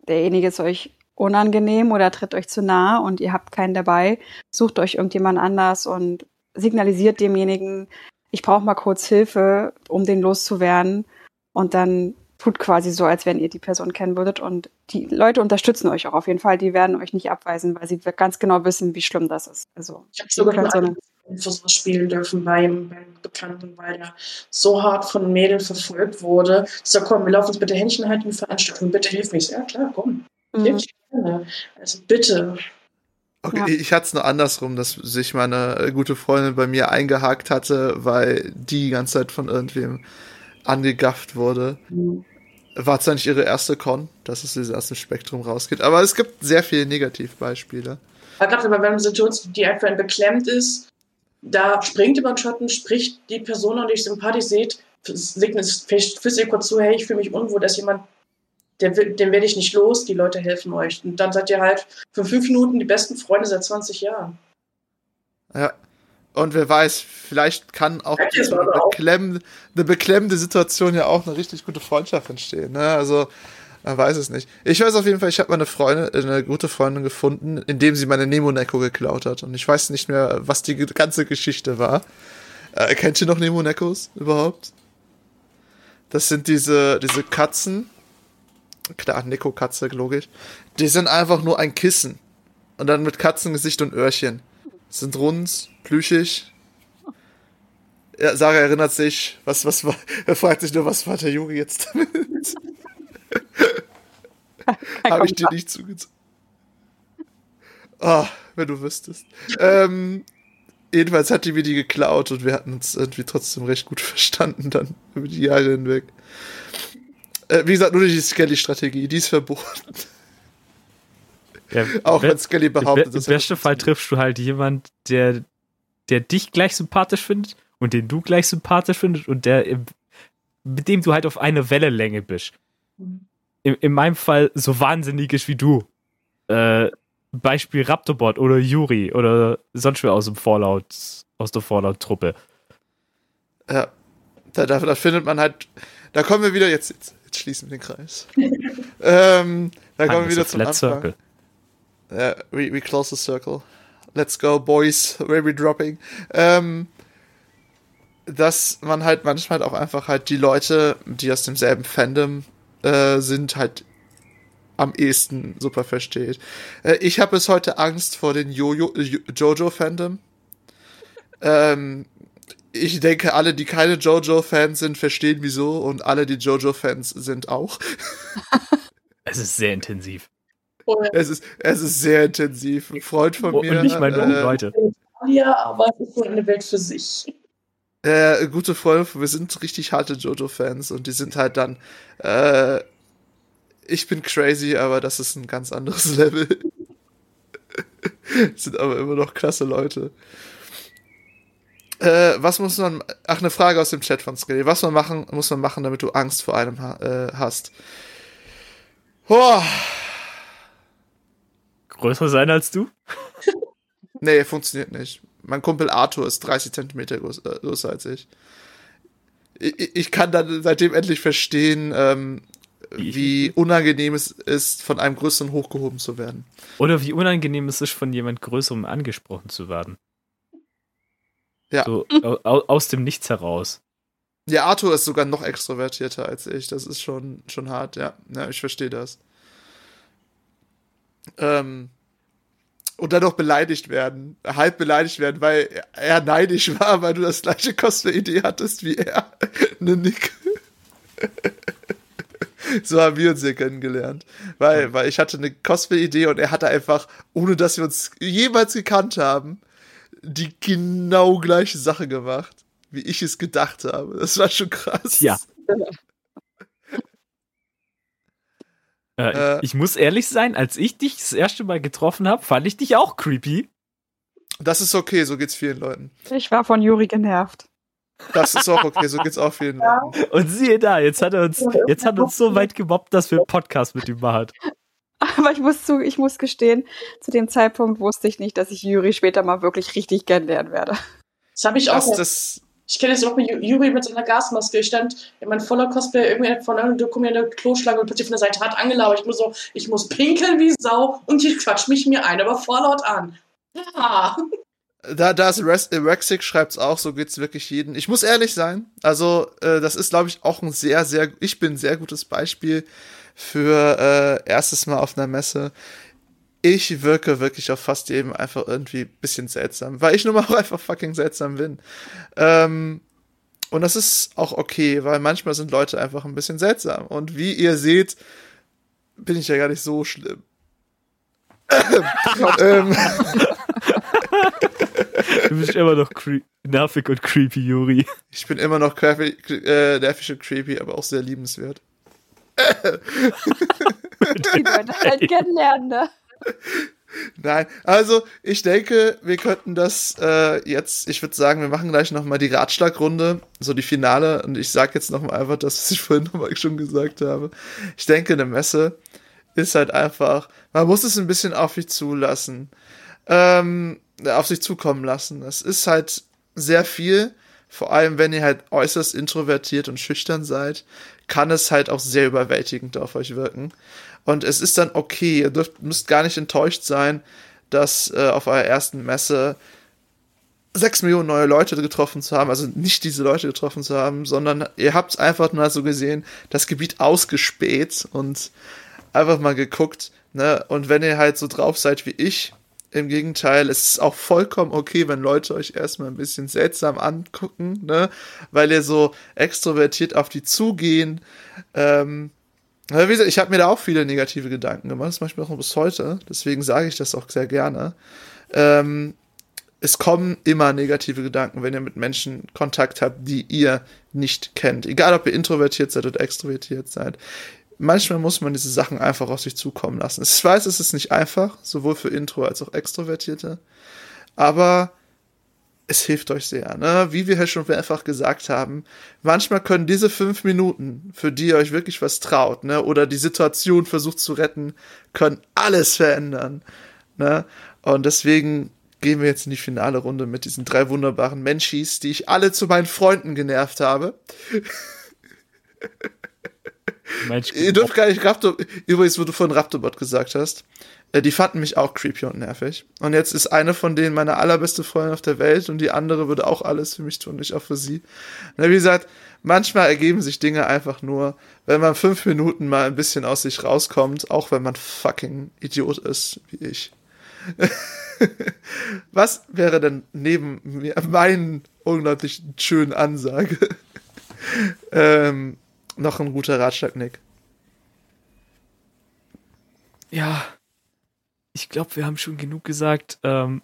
derjenige ist euch unangenehm oder tritt euch zu nah und ihr habt keinen dabei, sucht euch irgendjemand anders und signalisiert demjenigen, ich brauche mal kurz Hilfe, um den loszuwerden. Und dann tut quasi so, als wenn ihr die Person kennen würdet. Und die Leute unterstützen euch auch auf jeden Fall. Die werden euch nicht abweisen, weil sie ganz genau wissen, wie schlimm das ist. Also, ich habe sogar so eine Versuch spielen dürfen beim, beim Bekannten, weil er so hart von Mädel verfolgt wurde. Ich sag, komm, wir laufen uns bitte Händchen halten, Veranstaltung, bitte hilf mir. Ja, klar, komm. Mhm. Also bitte, Okay, ja. ich hatte es nur andersrum, dass sich meine äh, gute Freundin bei mir eingehakt hatte, weil die die ganze Zeit von irgendwem angegafft wurde. Mhm. War zwar nicht ihre erste Con, dass es aus dem Spektrum rausgeht, aber es gibt sehr viele Negativbeispiele. Aber gerade wenn man Situation, die einfach beklemmt ist, da springt über den Schatten, spricht die Person, und die ich sympathisch seht, segnet ihr kurz zu, hey, ich fühle mich unwohl, dass jemand den, den werde ich nicht los, die Leute helfen euch. Und dann seid ihr halt für fünf Minuten die besten Freunde seit 20 Jahren. Ja. Und wer weiß, vielleicht kann auch Danke, eine beklemmende, eine beklemmende Situation ja auch eine richtig gute Freundschaft entstehen. Ne? Also, man weiß es nicht. Ich weiß auf jeden Fall, ich habe meine Freundin, eine gute Freundin gefunden, indem sie meine Nemo Neko geklaut hat. Und ich weiß nicht mehr, was die ganze Geschichte war. Äh, kennt ihr noch Nemo Nekos überhaupt? Das sind diese, diese Katzen. Klar, Neko-Katze, logisch. Die sind einfach nur ein Kissen. Und dann mit Katzengesicht und Öhrchen. Sind rund, plüschig. Ja, Sarah erinnert sich, was, was war, er fragt sich nur, was war der Junge jetzt damit? Habe ich dir nicht zugezogen. Ah, wenn du wüsstest. Ähm, jedenfalls hat die mir die geklaut und wir hatten uns irgendwie trotzdem recht gut verstanden dann über die Jahre hinweg. Äh, wie gesagt, nur die Skelly-Strategie, die ist verboten. Ja, Auch wenn Skelly behauptet, be dass Im besten Fall triffst du halt jemand, der, der dich gleich sympathisch findet und den du gleich sympathisch findest und der, mit dem du halt auf eine Wellenlänge bist. In, in meinem Fall so wahnsinnig ist wie du. Äh, Beispiel Raptorbot oder Yuri oder sonst wer aus dem Fallout, aus der Fallout-Truppe. Ja, da, da, da findet man halt, da kommen wir wieder, jetzt, jetzt, jetzt schließen wir den Kreis. ähm, da kommen wir wieder zum Flat Anfang. Circle. Ja, we, we close the circle. Let's go, boys. Where we dropping? Ähm, dass man halt manchmal auch einfach halt die Leute, die aus demselben Fandom äh, sind, halt am ehesten super versteht. Äh, ich habe bis heute Angst vor den Jojo, Jojo-Fandom. Ähm, ich denke, alle, die keine Jojo-Fans sind, verstehen wieso und alle, die Jojo-Fans sind auch. Es ist sehr intensiv. Es ist, es ist sehr intensiv. Ein Freund von Oh, mir. und nicht nur äh, Leute. ja, aber es ist so eine Welt für sich. äh, gute Freunde, wir sind richtig harte Jojo-Fans und die sind halt dann, äh, ich bin crazy, aber das ist ein ganz anderes Level. sind aber immer noch klasse Leute. Äh, was muss man, ach, eine Frage aus dem Chat von Skelly. Was man machen, muss man machen, damit du Angst vor einem ha äh, hast? Boah, Größer sein als du? nee, funktioniert nicht. Mein Kumpel Arthur ist 30 Zentimeter äh, größer als ich. ich. Ich kann dann seitdem endlich verstehen, ähm, Wie? wie unangenehm es ist, von einem Größeren hochgehoben zu werden. Oder wie unangenehm es ist, von jemand Größerem angesprochen zu werden. Ja. So au, au, aus dem Nichts heraus. Ja, Arthur ist sogar noch extrovertierter als ich. Das ist schon, schon hart, ja. Ja, ich verstehe das. Ähm, und dann noch beleidigt werden. Halb beleidigt werden, weil er neidisch war, weil du das gleiche Cosplay-Idee hattest wie er. ne, Nick. so haben wir uns ja kennengelernt. Weil, weil ich hatte eine Cosplay-Idee und er hatte einfach, ohne dass wir uns jemals gekannt haben, die genau gleiche Sache gemacht, wie ich es gedacht habe. Das war schon krass. Ja. Äh, Äh. ich, ich muss ehrlich sein, als ich dich das erste Mal getroffen habe, fand ich dich auch creepy. Das ist okay, so geht's vielen Leuten. Ich war von Juri genervt. Das ist auch okay, so geht's auch vielen Leuten. Und siehe da, jetzt hat er uns, jetzt hat er uns so weit gemobbt, dass wir einen Podcast mit ihm machen. Aber ich muss zu, ich muss gestehen, zu dem Zeitpunkt wusste ich nicht, dass ich Juri später mal wirklich richtig kennenlernen werde. Das habe ich auch. Das, Ich kenne jetzt auch mit Ju- Juri mit seiner Gasmaske. Ich stand in meinem voller Cosplay irgendwie von einem Dokument in der Kloschlange und plötzlich von der Seite hat angelaufen. Ich muss so, ich muss pinkeln wie Sau und die quatscht mich mir ein, aber vorlaut an. Ja. da, da ist äh, Rexic schreibt's auch, so geht's wirklich jeden. Ich muss ehrlich sein, also äh, das ist, glaube ich, auch ein sehr, sehr, ich bin ein sehr gutes Beispiel für äh, erstes Mal auf einer Messe. Ich wirke wirklich auf fast jedem einfach irgendwie ein bisschen seltsam, weil ich nun mal auch einfach fucking seltsam bin. Ähm, und das ist auch okay, weil manchmal sind Leute einfach ein bisschen seltsam. Und wie ihr seht, bin ich ja gar nicht so schlimm. ähm, Du bist immer noch nervig und creepy, Juri. Ich bin immer noch äh, nervig und creepy, aber auch sehr liebenswert. Die wollen halt kennenlernen, ne? Nein, also ich denke, wir könnten das äh, jetzt, ich würde sagen, wir machen gleich nochmal die Ratschlagrunde, so die Finale. Und ich sage jetzt nochmal einfach das, was ich vorhin nochmal schon gesagt habe. Ich denke, eine Messe ist halt einfach, man muss es ein bisschen auf sich zulassen. ähm, auf sich zukommen lassen. Es ist halt sehr viel, vor allem wenn ihr halt äußerst introvertiert und schüchtern seid, kann es halt auch sehr überwältigend auf euch wirken. Und es ist dann okay, ihr dürft, müsst gar nicht enttäuscht sein, dass äh, auf eurer ersten Messe sechs Millionen neue Leute getroffen zu haben, also nicht diese Leute getroffen zu haben, sondern ihr habt einfach mal so gesehen, das Gebiet ausgespäht und einfach mal geguckt, ne? Und wenn ihr halt so drauf seid wie ich, im Gegenteil, es ist auch vollkommen okay, wenn Leute euch erstmal ein bisschen seltsam angucken, ne? Weil ihr so extrovertiert auf die zugehen. Ähm, wie gesagt, ich habe mir da auch viele negative Gedanken gemacht, das mache ich mir auch bis heute, deswegen sage ich das auch sehr gerne. Ähm, es kommen immer negative Gedanken, wenn ihr mit Menschen Kontakt habt, die ihr nicht kennt. Egal, ob ihr introvertiert seid oder extrovertiert seid. Manchmal muss man diese Sachen einfach auf sich zukommen lassen. Ich weiß, es ist nicht einfach, sowohl für Intro als auch Extrovertierte. Aber es hilft euch sehr, ne? Wie wir ja schon mehrfach gesagt haben, manchmal können diese fünf Minuten, für die ihr euch wirklich was traut, ne, oder die Situation versucht zu retten, können alles verändern, ne? Und deswegen gehen wir jetzt in die finale Runde mit diesen drei wunderbaren Menschis, die ich alle zu meinen Freunden genervt habe. Ihr dürft gar nicht Raptor, übrigens, wo du von Raptorbot gesagt hast, äh, die fanden mich auch creepy und nervig. Und jetzt ist eine von denen meine allerbeste Freundin auf der Welt und die andere würde auch alles für mich tun, ich auch für sie. Na, wie gesagt, manchmal ergeben sich Dinge einfach nur, wenn man fünf Minuten mal ein bisschen aus sich rauskommt, auch wenn man fucking Idiot ist, wie ich. Was wäre denn neben mir, meinen unglaublich schönen Ansage ähm, noch ein guter Ratschlag, Nick? Ja, ich glaube, wir haben schon genug gesagt. Ähm,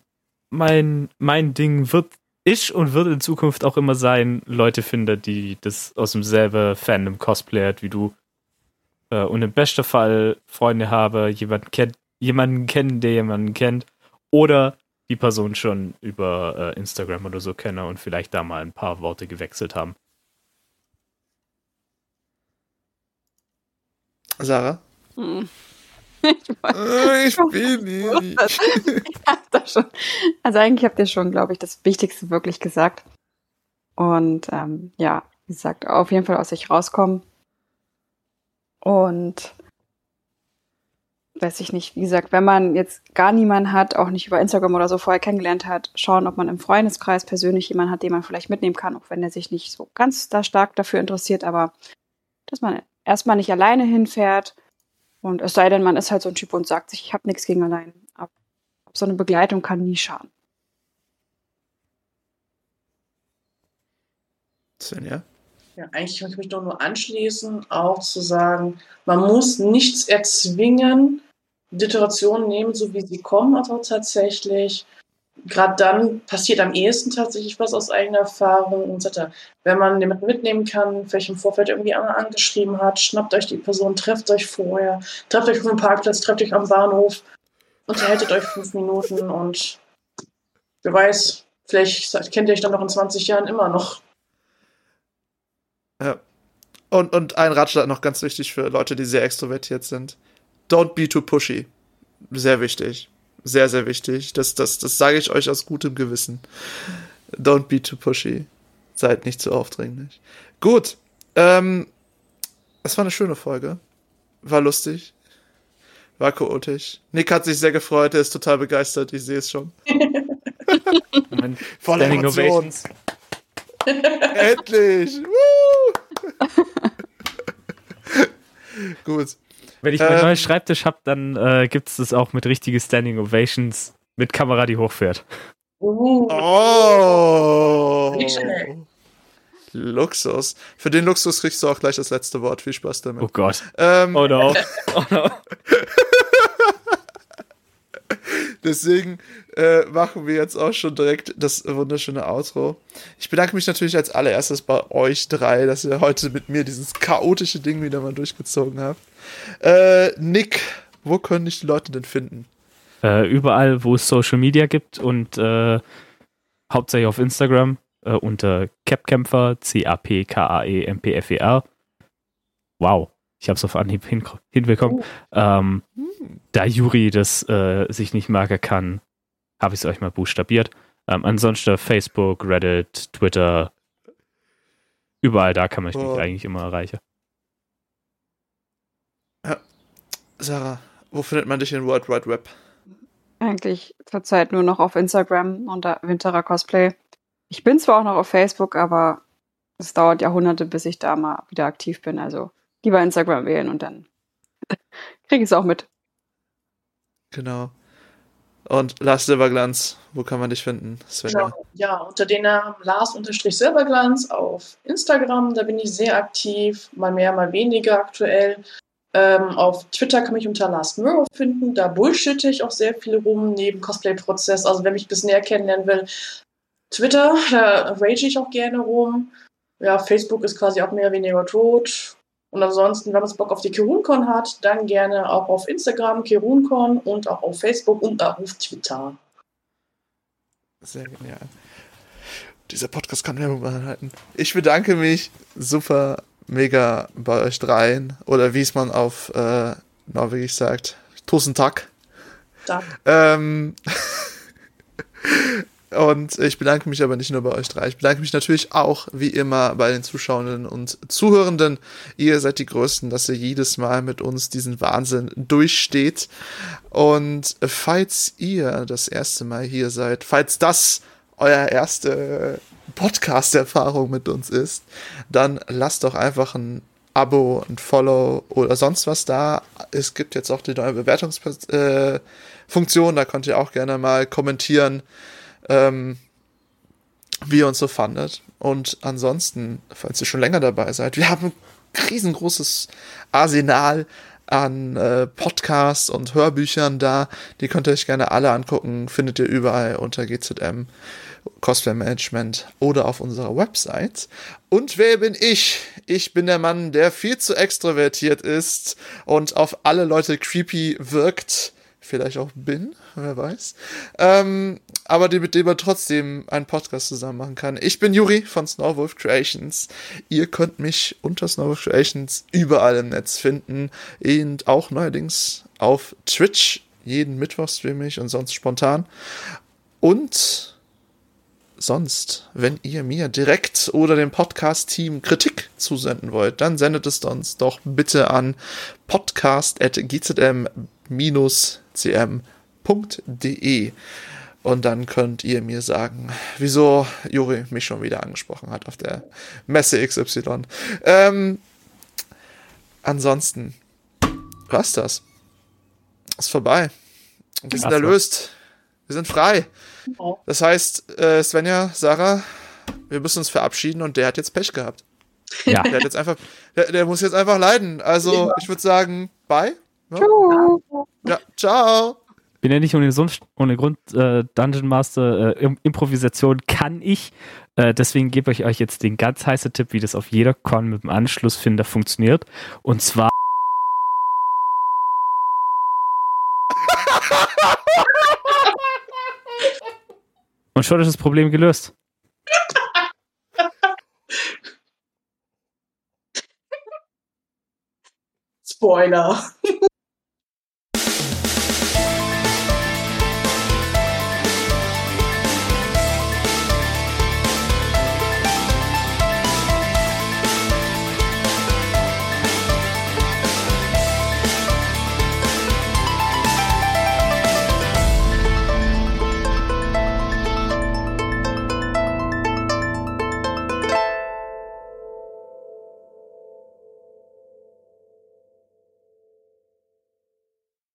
mein, mein Ding wird ist und wird in Zukunft auch immer sein, Leute finden, die das aus demselben Fandom cosplayert wie du. Äh, und im besten Fall Freunde habe, jemanden, kennt, jemanden kennen, der jemanden kennt oder die Person schon über äh, Instagram oder so kenne und vielleicht da mal ein paar Worte gewechselt haben. Sarah? Hm. Ich, äh, ich bin nicht. Also eigentlich habt ihr schon, glaube ich, das Wichtigste wirklich gesagt. Und ähm, ja, wie gesagt, auf jeden Fall aus sich rauskommen. Und weiß ich nicht, wie gesagt, wenn man jetzt gar niemanden hat, auch nicht über Instagram oder so vorher kennengelernt hat, schauen, ob man im Freundeskreis persönlich jemanden hat, den man vielleicht mitnehmen kann, auch wenn er sich nicht so ganz da stark dafür interessiert, aber dass man erstmal nicht alleine hinfährt und es sei denn, man ist halt so ein Typ und sagt sich, ich habe nichts gegen allein. Aber so eine Begleitung kann nie schaden. Svenja? Ja, eigentlich kann ich mich doch nur anschließen, auch zu sagen, man muss nichts erzwingen, Literationen nehmen, so wie sie kommen, aber tatsächlich, gerade dann passiert am ehesten tatsächlich was aus eigener Erfahrung und so Wenn man jemanden mitnehmen kann, vielleicht im Vorfeld irgendwie angeschrieben hat, schnappt euch die Person, trefft euch vorher, trefft euch auf dem Parkplatz, trefft euch am Bahnhof, unterhaltet euch fünf Minuten und wer weiß, vielleicht kennt ihr euch dann noch in 20 Jahren immer noch. Ja. Und, und ein Ratschlag noch ganz wichtig für Leute, die sehr extrovertiert sind. Don't be too pushy. Sehr wichtig. Sehr, sehr wichtig. Das, das, das sage ich euch aus gutem Gewissen. Don't be too pushy. Seid nicht zu aufdringlich. Gut. Ähm, es war eine schöne Folge. War lustig. War chaotisch. Nick hat sich sehr gefreut, er ist total begeistert, ich sehe es schon. Voll Emotions. Endlich! Gut. Wenn ich ähm, meinen neuen Schreibtisch habe, dann äh, gibt es das auch mit richtigen Standing Ovations mit Kamera, die hochfährt. Uh. Oh! Luxus. Für den Luxus kriegst du auch gleich das letzte Wort. Viel Spaß damit. Oh Gott. Ähm, oh no. Oh no. Deswegen äh, machen wir jetzt auch schon direkt das wunderschöne Outro. Ich bedanke mich natürlich als allererstes bei euch drei, dass ihr heute mit mir dieses chaotische Ding wieder mal durchgezogen habt. Äh, Nick, wo können dich die Leute denn finden? Äh, überall, wo es Social Media gibt und äh, hauptsächlich auf Instagram äh, unter Capkämpfer, C-A-P-K-A-E-M-P-F-E-R. Wow, ich habe es auf Anhieb hin, hinbekommen. Oh. Ähm, hm. Da Juri das äh, sich nicht merken kann, habe ich es euch mal buchstabiert. Ähm, ansonsten Facebook, Reddit, Twitter, überall da kann man mich Oh. eigentlich immer erreichen. Sarah, wo findet man dich in World Wide Web? Eigentlich zurzeit nur noch auf Instagram unter Winterer Cosplay. Ich bin zwar auch noch auf Facebook, aber es dauert Jahrhunderte, bis ich da mal wieder aktiv bin. Also lieber Instagram wählen und dann kriege ich es auch mit. Genau. Und Lars Silberglanz, wo kann man dich finden, Svenja? Genau. Ja, unter dem Namen Lars-Silberglanz auf Instagram, da bin ich sehr aktiv, mal mehr, mal weniger aktuell. Ähm, auf Twitter kann mich unter Last Mirror finden, da bullshitte ich auch sehr viel rum, neben Cosplay-Prozess. Also wer mich ein bisschen näher kennenlernen will, Twitter, da rage ich auch gerne rum. Ja, Facebook ist quasi auch mehr oder weniger tot. Und ansonsten, wenn man Bock auf die KirunCon hat, dann gerne auch auf Instagram, KirunCon und auch auf Facebook und auch auf Twitter. Sehr genial. Dieser Podcast kann Werbung behalten. Ich bedanke mich super mega bei euch dreien. Oder wie es man auf äh, Norwegisch sagt, Tusen Tag. Ähm, und ich bedanke mich aber nicht nur bei euch drei. Ich bedanke mich natürlich auch, wie immer, bei den Zuschauenden und Zuhörenden. Ihr seid die Größten, dass ihr jedes Mal mit uns diesen Wahnsinn durchsteht. Und falls ihr das erste Mal hier seid, falls das euer erste Podcast-Erfahrung mit uns ist, dann lasst doch einfach ein Abo, ein Follow oder sonst was da. Es gibt jetzt auch die neue Bewertungsfunktion, da könnt ihr auch gerne mal kommentieren, ähm, wie ihr uns so fandet. Und ansonsten, falls ihr schon länger dabei seid, wir haben ein riesengroßes Arsenal an äh, Podcasts und Hörbüchern da. Die könnt ihr euch gerne alle angucken. Findet ihr überall unter GZM Cosplay Management oder auf unserer Website. Und wer bin ich? Ich bin der Mann, der viel zu extrovertiert ist und auf alle Leute creepy wirkt. Vielleicht auch bin, wer weiß. Ähm, aber die, mit dem man trotzdem einen Podcast zusammen machen kann. Ich bin Juri von Snowwolf Creations. Ihr könnt mich unter Snowwolf Creations überall im Netz finden und auch neuerdings auf Twitch. Jeden Mittwoch streame ich und sonst spontan. Und sonst, wenn ihr mir direkt oder dem Podcast-Team Kritik zusenden wollt, dann sendet es uns doch bitte an podcast.gzm-cm.de und dann könnt ihr mir sagen, wieso Juri mich schon wieder angesprochen hat auf der Messe XY. Ähm, ansonsten war's das. Ist vorbei. Wir sind erlöst. Wir sind frei. Oh. Das heißt, äh, Svenja, Sarah, wir müssen uns verabschieden und der hat jetzt Pech gehabt. Ja, Der hat jetzt einfach, der, der muss jetzt einfach leiden. Also, Ja. ich würde sagen, bye. Tschüss. Ja, ciao. bin ja nicht ohne, sonst, ohne Grund äh, Dungeon Master. Äh, Im- Improvisation kann ich. Äh, deswegen gebe ich euch jetzt den ganz heißen Tipp, wie das auf jeder Con mit dem Anschlussfinder funktioniert. Und zwar. Und schon ist das Problem gelöst. Spoiler.